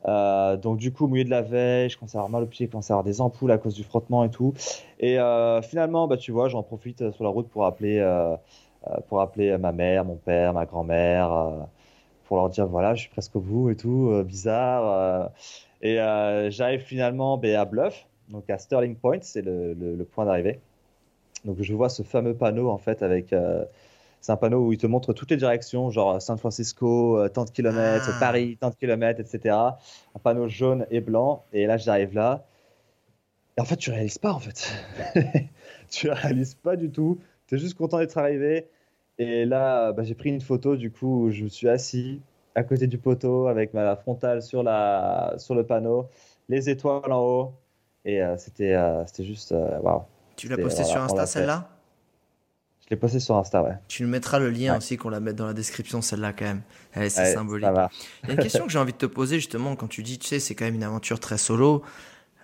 Euh, donc du coup, mouillé de la veille, je commence à avoir mal aux pieds, je commence à avoir des ampoules à cause du frottement et tout. Et euh, finalement, bah, tu vois, j'en profite euh, sur la route pour appeler, pour ma mère, mon père, ma grand-mère, pour leur dire voilà, je suis presque au bout et tout, bizarre. et j'arrive finalement ben, à Bluff, donc à Sterling Point, c'est le, point d'arrivée. Donc je vois ce fameux panneau en fait avec c'est un panneau où il te montre toutes les directions, genre San Francisco, euh, tant de kilomètres, ah. Paris, tant de kilomètres, etc. Un panneau jaune et blanc. Et là, j'arrive là. Et en fait, tu réalises pas, en fait. tu réalises pas du tout. Tu es juste content d'être arrivé. Et là, bah, j'ai pris une photo, du coup, où je me suis assis à côté du poteau avec ma frontale sur, la, sur le panneau, les étoiles en haut. Et euh, c'était euh, c'était juste. waouh. Tu l'as posté sur Insta, celle-là? Je l'ai posté sur Insta, ouais. Tu nous mettras le lien aussi, qu'on la mette dans la description, celle-là, quand même. c'est symbolique. Il y a une question que j'ai envie de te poser, justement, quand tu dis, tu sais, c'est quand même une aventure très solo.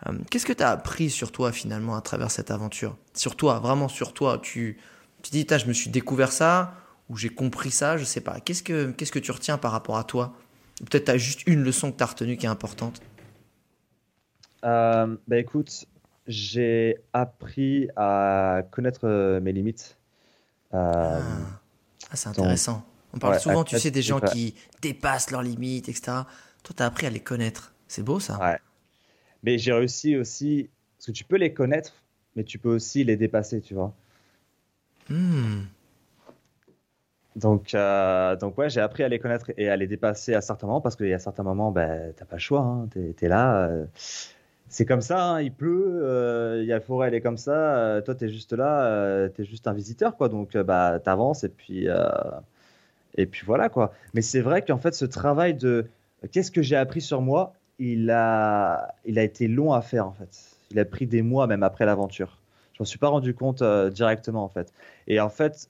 Euh, qu'est-ce que tu as appris sur toi, finalement, à travers cette aventure? Sur toi, vraiment sur toi. Tu, tu dis, je me suis découvert ça, ou j'ai compris ça, je sais pas. Qu'est-ce que, qu'est-ce que tu retiens par rapport à toi? Peut-être tu as juste une leçon que tu as retenue qui est importante? Euh, bah écoute, j'ai appris à connaître euh, mes limites ah. ah, c'est intéressant. On parle souvent, tu sais, des gens qui dépassent leurs limites, etc. Toi, tu as appris à les connaître. C'est beau, ça. Ouais. Mais j'ai réussi aussi, parce que tu peux les connaître, mais tu peux aussi les dépasser, tu vois. Hmm. Donc, euh, donc ouais, j'ai appris à les connaître et à les dépasser à certains moments, parce qu'il y a certains moments, ben, t'as pas le choix, hein, tu es, là. Euh, c'est comme ça, hein, il pleut, euh, il y a la forêt, elle est comme ça. Euh, toi, tu es juste là, euh, tu es juste un visiteur, quoi. Donc, bah, tu avances et puis, et puis voilà, quoi. Mais c'est vrai qu'en fait, ce travail de qu'est-ce que j'ai appris sur moi, il a, il a été long à faire, en fait. Il a pris des mois, même après l'aventure. Je m'en suis pas rendu compte directement, en fait. Et en fait,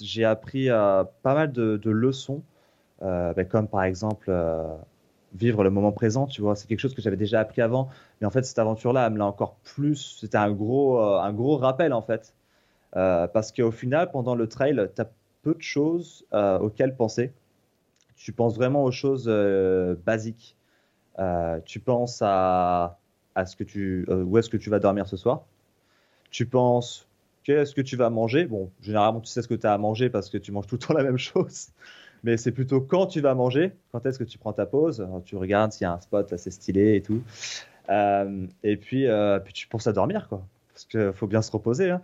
j'ai appris pas mal de, leçons, bah, comme par exemple vivre le moment présent, tu vois. C'est quelque chose que j'avais déjà appris avant, mais en fait, cette aventure-là, elle me l'a encore plus. C'était un gros, euh, un gros rappel, en fait. Euh, parce qu'au final, pendant le trail, tu as peu de choses euh, auxquelles penser. Tu penses vraiment aux choses basiques. tu penses à, ce que tu, où est-ce que tu vas dormir ce soir. Tu penses qu'est-ce que tu vas manger. Bon, généralement, tu sais ce que tu as à manger parce que tu manges tout le temps la même chose mais c'est plutôt quand tu vas manger, quand est-ce que tu prends ta pause, tu regardes s'il y a un spot assez stylé et tout. Euh, et puis, euh, puis tu penses à dormir, quoi, parce qu'il faut bien se reposer. Hein.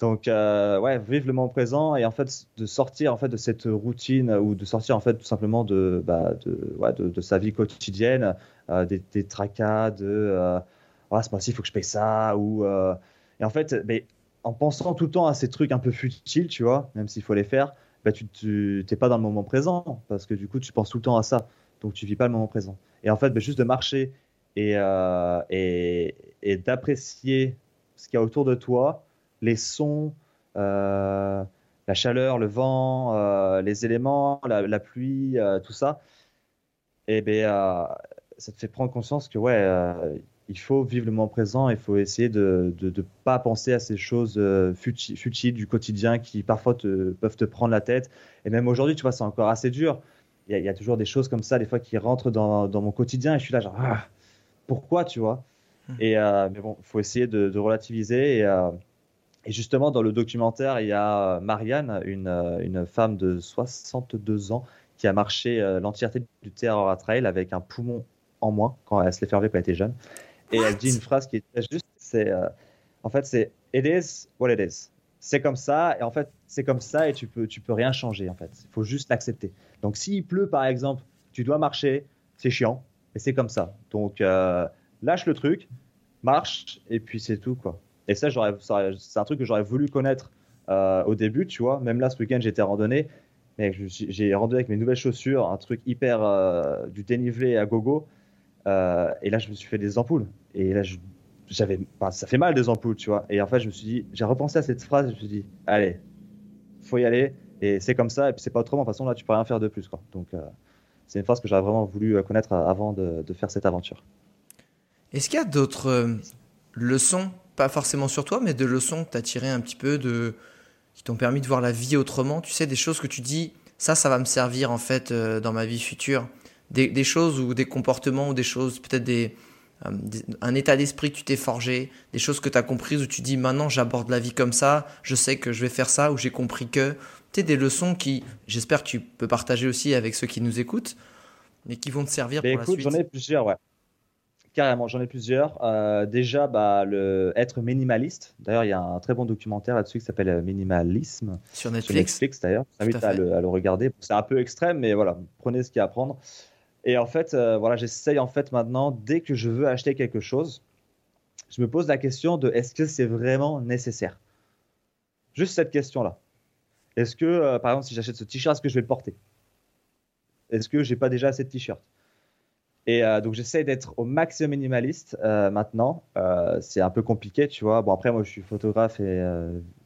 Donc, euh, ouais, vivre le moment présent et en fait de sortir en fait de cette routine ou de sortir en fait tout simplement de, bah, de, ouais, de, sa vie quotidienne, des, des, tracas, de ah, ce mois-ci il faut que je paye ça ou et en fait, mais, en pensant tout le temps à ces trucs un peu futiles, tu vois, même s'il faut les faire, bah, tu n'es pas dans le moment présent parce que du coup, tu penses tout le temps à ça. Donc, tu vis pas le moment présent. Et en fait, bah, juste de marcher et, euh, et, d'apprécier ce qu'il y a autour de toi, les sons, euh, la chaleur, le vent, euh, les éléments, la, pluie, tout ça, et ben, ça te fait prendre conscience que ouais, il faut vivre le moment présent, il faut essayer de ne pas penser à ces choses futiles du quotidien qui parfois te, peuvent te prendre la tête. Et même aujourd'hui, tu vois, c'est encore assez dur. Il y, a toujours des choses comme ça, des fois, qui rentrent dans, dans mon quotidien et je suis là, genre, ah, pourquoi, tu vois mmh. et, euh, Mais bon, il faut essayer de, relativiser. Et, euh, et, justement, dans le documentaire, il y a Marianne, une, une femme de 62 ans, qui a marché l'entièreté du Terror Trail avec un poumon en moins quand elle se l'est fait enlever quand elle était jeune. Et elle dit une phrase qui est très juste. C'est euh, en fait c'est it is what it is. C'est comme ça et en fait c'est comme ça et tu peux tu peux rien changer en fait. Il faut juste l'accepter. Donc s'il pleut par exemple, tu dois marcher, c'est chiant et c'est comme ça. Donc euh, lâche le truc, marche et puis c'est tout quoi. Et ça c'est un truc que j'aurais voulu connaître euh, au début, tu vois. Même là ce week-end j'étais randonnée, mais j'ai randonné avec mes nouvelles chaussures, un truc hyper du dénivelé à gogo. Euh, et là, je me suis fait des ampoules. Et là, j'avais, ça fait mal des ampoules, tu vois. Et en fait, je me suis dit, j'ai repensé à cette phrase. Je me suis dit, allez, faut y aller. Et c'est comme ça. Et puis c'est pas autrement. De toute façon, là, tu peux rien faire de plus, quoi. Donc, euh, c'est une phrase que j'aurais vraiment voulu connaître avant de, faire cette aventure. Est-ce qu'il y a d'autres euh, leçons, pas forcément sur toi, mais de leçons que tu as tirées un petit peu de qui t'ont permis de voir la vie autrement? Tu sais, des choses que tu dis, ça, ça va me servir en fait dans ma vie future des, choses ou des comportements ou des choses, peut-être euh, des- un état d'esprit que tu t'es forgé, des choses que tu as comprises où tu dis maintenant j'aborde la vie comme ça, je sais que je vais faire ça, ou j'ai compris que. Tu sais, des leçons qui, j'espère que tu peux partager aussi avec ceux qui nous écoutent, mais qui vont te servir Mais pour écoute, la j'en suite. ai plusieurs, ouais. Carrément, j'en ai plusieurs. Euh, déjà, bah, le être minimaliste. D'ailleurs, il y a un très bon documentaire là-dessus qui s'appelle Minimalisme Sur sur Netflix. Netflix d'ailleurs. À à, fait. le, à le regarder. C'est un peu extrême, mais voilà, prenez ce qu'il y a à prendre. Et en fait, euh, voilà, j'essaye en fait maintenant, dès que je veux acheter quelque chose, je me pose la question de est-ce que c'est vraiment nécessaire? Juste cette question-là. Est-ce que, euh, par exemple, si j'achète ce t-shirt, est-ce que je vais le porter? Est-ce que j'ai pas déjà assez de t-shirts? Et euh, donc j'essaie d'être au maximum minimaliste euh, maintenant. C'est un peu compliqué, tu vois. Bon après moi je suis photographe et,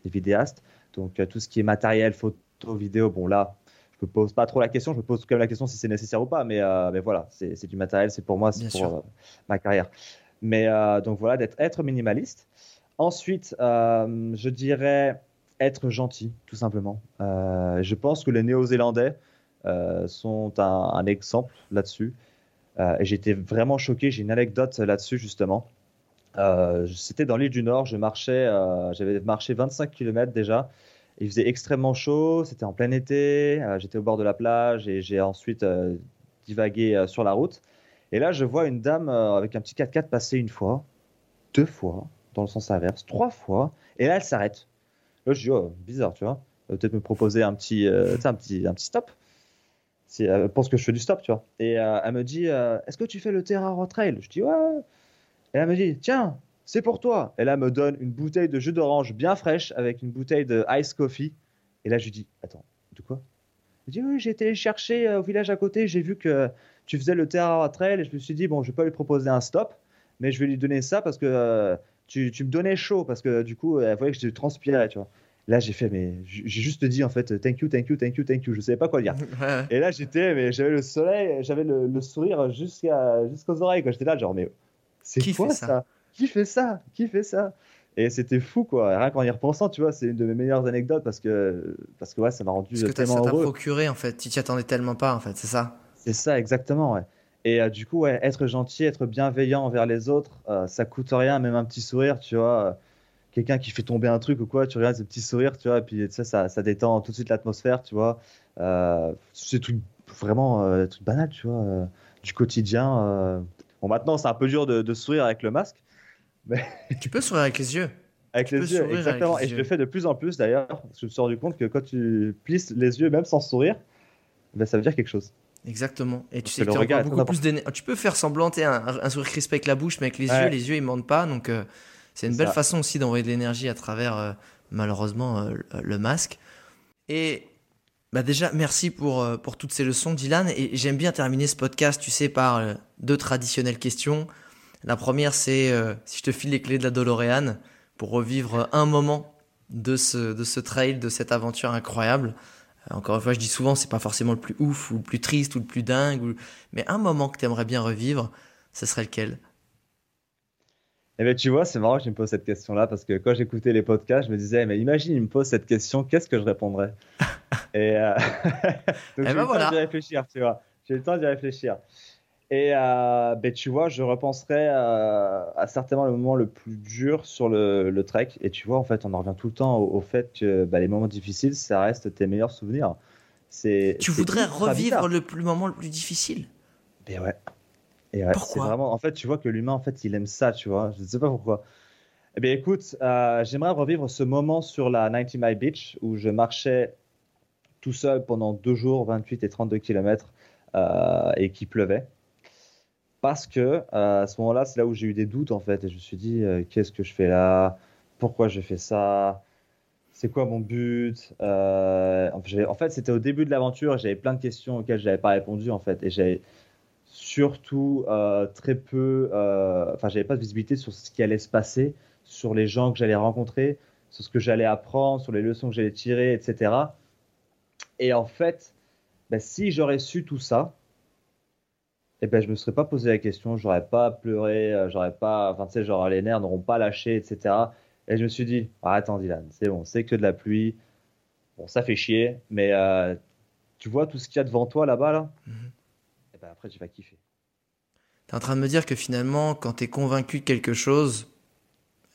et vidéaste, donc tout ce qui est matériel, photo, vidéo, bon là je me pose pas trop la question. Je me pose quand même la question si c'est nécessaire ou pas. Mais, mais voilà, c'est du matériel, c'est pour moi, c'est pour ma carrière. Mais donc voilà, d'être être minimaliste. Ensuite, je dirais être gentil, tout simplement. Euh, je pense que les Néo-Zélandais euh, sont un, exemple là-dessus. Euh, et j'étais vraiment choqué. J'ai une anecdote là-dessus, justement. C'était dans l'île du Nord. Je marchais, j'avais marché 25 km déjà. Il faisait extrêmement chaud. C'était en plein été. J'étais au bord de la plage et j'ai ensuite divagué sur la route. Et là, je vois une dame avec un petit 4x4 passer une fois, deux fois, dans le sens inverse, trois fois. Et là, elle s'arrête. Là, je dis, oh, bizarre, tu vois. Va Peut-être me proposer un petit, euh, un petit, un petit stop. Si elle pense que je fais du stop, tu vois. Et euh, elle me dit, euh, est-ce que tu fais le Terra Trail? Je dis, ouais. Et elle me dit, tiens, c'est pour toi. Et là, elle me donne une bouteille de jus d'orange bien fraîche avec une bouteille de ice coffee. Et là, je lui dis, attends, de quoi? Elle dit, oui, j'ai été chercher euh, au village à côté, j'ai vu que tu faisais le Terra Trail et je me suis dit, bon, je vais pas lui proposer un stop, mais je vais lui donner ça parce que euh, tu, tu me donnais chaud, parce que du coup, elle voyait que je transpirais, tu vois. Là, j'ai fait, mais j'ai juste dit en fait, thank you, thank you, thank you, thank you. Je savais pas quoi dire. Et là, j'étais, mais j'avais le soleil, j'avais le, le sourire jusqu'à, jusqu'aux oreilles. Quoi. J'étais là, genre, mais c'est quoi fait ça, ça? Qui fait ça? Qui fait ça? Et c'était fou, quoi. Rien qu'en y repensant, tu vois, c'est une de mes meilleures anecdotes parce que, parce que ouais, ça m'a rendu Parce que tellement ça t'a heureux. procuré en fait, tu t'y attendais tellement pas en fait, c'est ça? C'est ça, exactement, ouais. Et euh, du coup, ouais, être gentil, être bienveillant envers les autres, euh, ça coûte rien, même un petit sourire, tu vois. euh, Quelqu'un qui fait tomber un truc ou quoi, tu regardes ce petit sourire, tu vois, et puis ça, ça détend tout de suite l'atmosphère, tu vois. Euh, c'est tout, vraiment tout banal, tu vois, du quotidien. Bon, maintenant, c'est un peu dur de, de sourire avec le masque, Tu peux sourire avec les yeux. avec Tu les yeux, avec exactement. les et je le fais de plus en plus d'ailleurs, parce que je me suis rendu compte que quand tu plisses les yeux, même sans sourire, ben, ça veut dire quelque chose. Exactement. Et tu sais que regard beaucoup plus d'énergie. Tu peux faire semblant un, un sourire crispé avec la bouche, mais avec les Ouais. yeux, les yeux ils mentent pas. Donc euh, c'est une belle ça. façon aussi d'envoyer de l'énergie à travers euh, malheureusement euh, le- le masque. Et bah déjà merci pour euh, pour toutes ces leçons, Dylan. Et j'aime bien terminer ce podcast, tu sais, par euh, deux traditionnelles questions. La première c'est euh, si je te file les clés de la DeLorean pour revivre un moment de ce de ce trail, de cette aventure incroyable. Euh, Encore une fois, je dis souvent, c'est pas forcément le plus ouf ou le plus triste ou le plus dingue, ou- mais un moment que tu aimerais bien revivre, ce serait lequel? Eh bien, tu vois, c'est marrant que tu me poses cette question-là parce que quand j'écoutais les podcasts, je me disais, mais imagine, il me pose cette question, qu'est-ce que je répondrais? Et euh, donc, j'ai eu ben le temps d'y réfléchir, tu vois. J'ai eu le temps d'y réfléchir. Et euh, ben, tu vois, je repenserais euh, à certainement le moment le plus dur sur le, le trek. Et tu vois, en fait, on en revient tout le temps au, au fait que bah, les moments difficiles, ça reste tes meilleurs souvenirs. C'est, Tu voudrais revivre le plus moment le plus difficile? Et ouais. Et ouais, Pourquoi? vraiment. En fait, tu vois que l'humain, en fait, il aime ça, tu vois. Je ne sais pas pourquoi. Eh bien, écoute, euh, j'aimerais revivre ce moment sur la 90 Mile Beach où je marchais tout seul pendant deux jours, 28 et 32 km, et qu'il pleuvait. Parce que euh, à ce moment-là, c'est là où j'ai eu des doutes, en fait. Et je me suis dit, euh, qu'est-ce que je fais là? Pourquoi je fais ça? C'est quoi mon but? Euh, en fait, fait, c'était au début de l'aventure, j'avais plein de questions auxquelles je n'avais pas répondu, en fait, et j'avais surtout très peu, enfin, j'avais pas de visibilité sur ce qui allait se passer, sur les gens que j'allais rencontrer, sur ce que j'allais apprendre, sur les leçons que j'allais tirer, etc. Et en fait, ben, si j'aurais su tout ça, eh ben, je me serais pas posé la question, j'aurais pas pleuré, euh, j'aurais pas, enfin, tu sais, genre les nerfs n'auront pas lâché, etc. Et je me suis dit, ah, attends, Dylan, c'est bon, c'est que de la pluie. Bon, ça fait chier, mais euh, tu vois tout ce qu'il y a devant toi là-bas, là? Mhm. ben, après tu vas kiffer. T'es en train de me dire que finalement, quand t'es convaincu de quelque chose,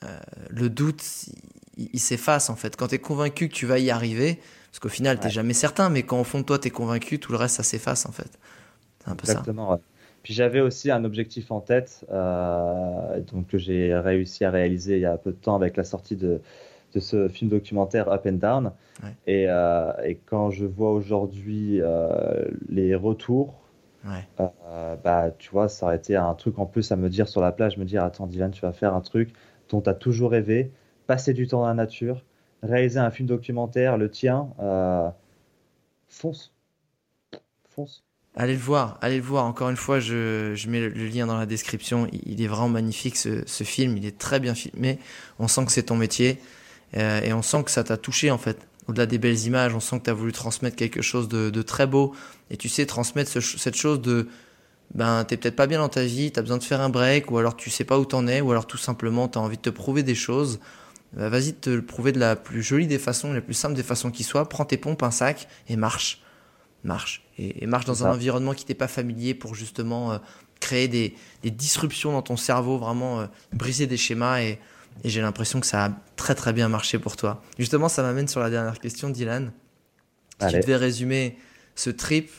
euh, le doute, il, il s'efface en fait. Quand t'es convaincu que tu vas y arriver, parce qu'au final, t'es Ouais. jamais certain, mais quand au fond de toi, t'es convaincu, tout le reste, ça s'efface en fait. C'est un peu ça. Exactement. ouais. Puis j'avais aussi un objectif en tête, euh, donc que j'ai réussi à réaliser il y a peu de temps avec la sortie de, de ce film documentaire Up and Down. Ouais. Et, euh, et quand je vois aujourd'hui euh, les retours, Ouais. bah tu vois, ça aurait été un truc en plus à me dire sur la plage, me dire attends Dylan, tu vas faire un truc dont tu as toujours rêvé, passer du temps dans la nature, réaliser un film documentaire, le tien, fonce, fonce. Allez le voir, allez le voir. Encore une fois, je, mets le, lien dans la description. Il, est vraiment magnifique ce, film. Il est très bien filmé. On sent que c'est ton métier euh, et on sent que ça t'a touché en fait. Au-delà des belles images, on sent que tu as voulu transmettre quelque chose de, très beau. Et tu sais transmettre ce- cette chose de ben t'es peut-être pas bien dans ta vie, t'as besoin de faire un break, ou alors tu sais pas où t'en es, ou alors tout simplement t'as envie de te prouver des choses. Bah, Vas-y te le prouver de la plus jolie des façons, la plus simple des façons qui soit. Prends tes pompes, un sac et marche marche. Et, et marche dans un environnement qui t'est pas familier pour justement euh, créer des, des disruptions dans ton cerveau, vraiment euh, briser des schémas. Et, et j'ai l'impression que ça a très très bien marché pour toi. Justement, ça m'amène sur la dernière question, Dylan. Si tu devais résumer ce trip,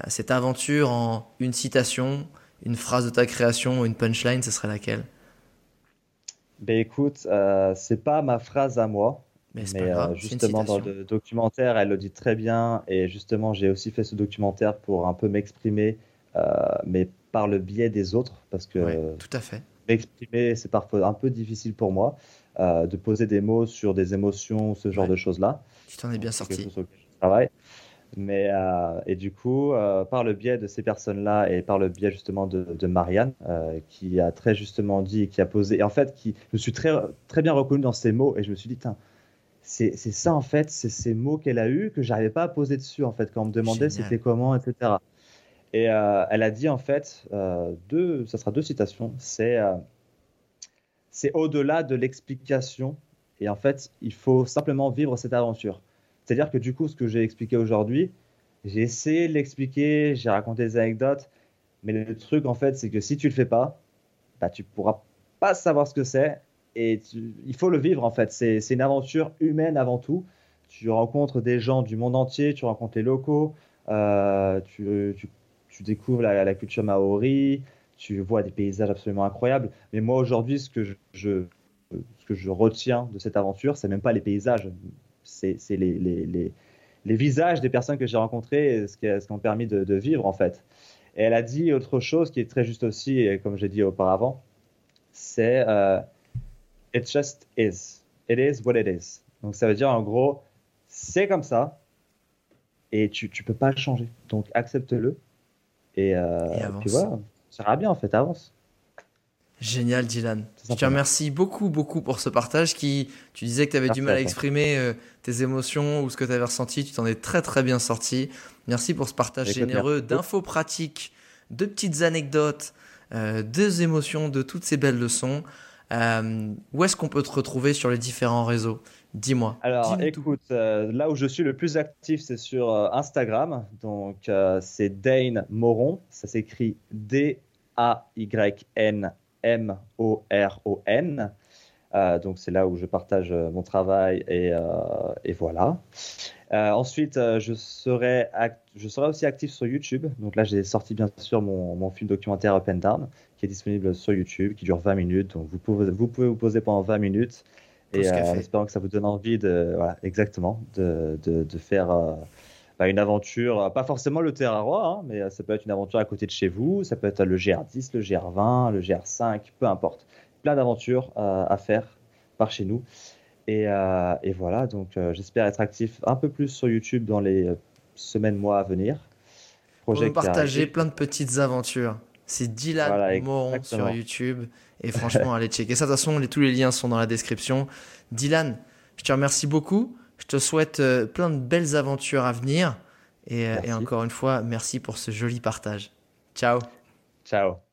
euh, cette aventure en une citation, une phrase de ta création, une punchline, ce serait laquelle? Ben écoute, euh, c'est pas ma phrase à moi, Mais euh, justement dans le documentaire, elle le dit très bien. Et justement, j'ai aussi fait ce documentaire pour un peu m'exprimer, euh, mais par le biais des autres, parce que Ouais, tout à fait. m'exprimer, c'est parfois un peu difficile pour moi, euh, de poser des mots sur des émotions, ce genre Ouais. de choses-là. Tu t'en es bien sorti. Mais, et du coup, par le biais de ces personnes-là et par le biais justement de, de Marianne, qui a très justement dit et qui a posé, et en fait, qui, je me suis très, très bien reconnu dans ces mots et je me suis dit, Tain, c'est ça en fait, c'est ces mots qu'elle a eus que j'arrivais pas à poser dessus en fait, quand on me demandait c'était comment, etc. Et euh, elle a dit en fait, euh, deux, ça sera deux citations, c'est euh, c'est au-delà de l'explication et en fait, il faut simplement vivre cette aventure. C'est-à-dire que du coup, ce que j'ai expliqué aujourd'hui, j'ai essayé de l'expliquer, j'ai raconté des anecdotes, mais le truc en fait, c'est que si tu le fais pas, bah, tu pourras pas savoir ce que c'est et il faut le vivre en fait. C'est une aventure humaine avant tout. Tu rencontres des gens du monde entier, tu rencontres les locaux, euh, tu, découvres la, culture maori, tu vois des paysages absolument incroyables. Mais moi aujourd'hui, ce que je, retiens de cette aventure, c'est même pas les paysages, c'est les, visages des personnes que j'ai rencontrées, ce qui ce m'ont permis de, de vivre en fait. Et elle a dit autre chose qui est très juste aussi, et comme j'ai dit auparavant, c'est euh, It just is. It is what it is. Donc ça veut dire en gros, c'est comme ça, et tu tu peux pas le changer. Donc accepte-le, et, euh, Et puis voilà, ça ira bien en fait, avance. Génial, Dylan. Je te remercie beaucoup, beaucoup pour ce partage qui, tu disais que tu avais du mal à exprimer euh, tes émotions ou ce que tu avais ressenti. Tu t'en es très, très bien sorti. Merci pour ce partage Écoute, généreux d'infos pratiques, de petites anecdotes, euh, des émotions, de toutes ces belles leçons. Euh, où est-ce qu'on peut te retrouver sur les différents réseaux? Dis-moi. Alors, écoute, euh, là où je suis le plus actif, c'est sur euh, Instagram. Donc, euh, c'est Dane Moron. Ça s'écrit D-A-Y-N-M-O-R-O-N. Euh, donc, c'est là où je partage euh, mon travail et, euh, et voilà. Euh, ensuite, euh, je, serai act- je serai aussi actif sur YouTube. Donc là, j'ai sorti bien sûr mon, mon film documentaire Up and Down qui est disponible sur YouTube, qui dure 20 minutes. Donc, vous pouvez vous, pouvez vous poser pendant 20 minutes. Tout Et euh, en espérant que ça vous donne envie de, voilà, exactement, de, de, de faire euh, bah, une aventure, euh, pas forcément le Terrarois, hein, mais ça peut être une aventure à côté de chez vous, ça peut être le GR10, le GR20, le GR5, peu importe. Plein d'aventures à faire par chez nous. Et, euh, et voilà, donc euh, j'espère être actif un peu plus sur YouTube dans les euh, semaines, mois à venir. Pour Projet qui partager plein de petites aventures. C'est Dylan Voilà, Moron sur YouTube. Et franchement, allez checker ça. De toute façon, les- tous les liens sont dans la description. Dylan, je te remercie beaucoup. Je te souhaite euh, plein de belles aventures à venir. Et, euh, et encore une fois, merci pour ce joli partage. Ciao. Ciao.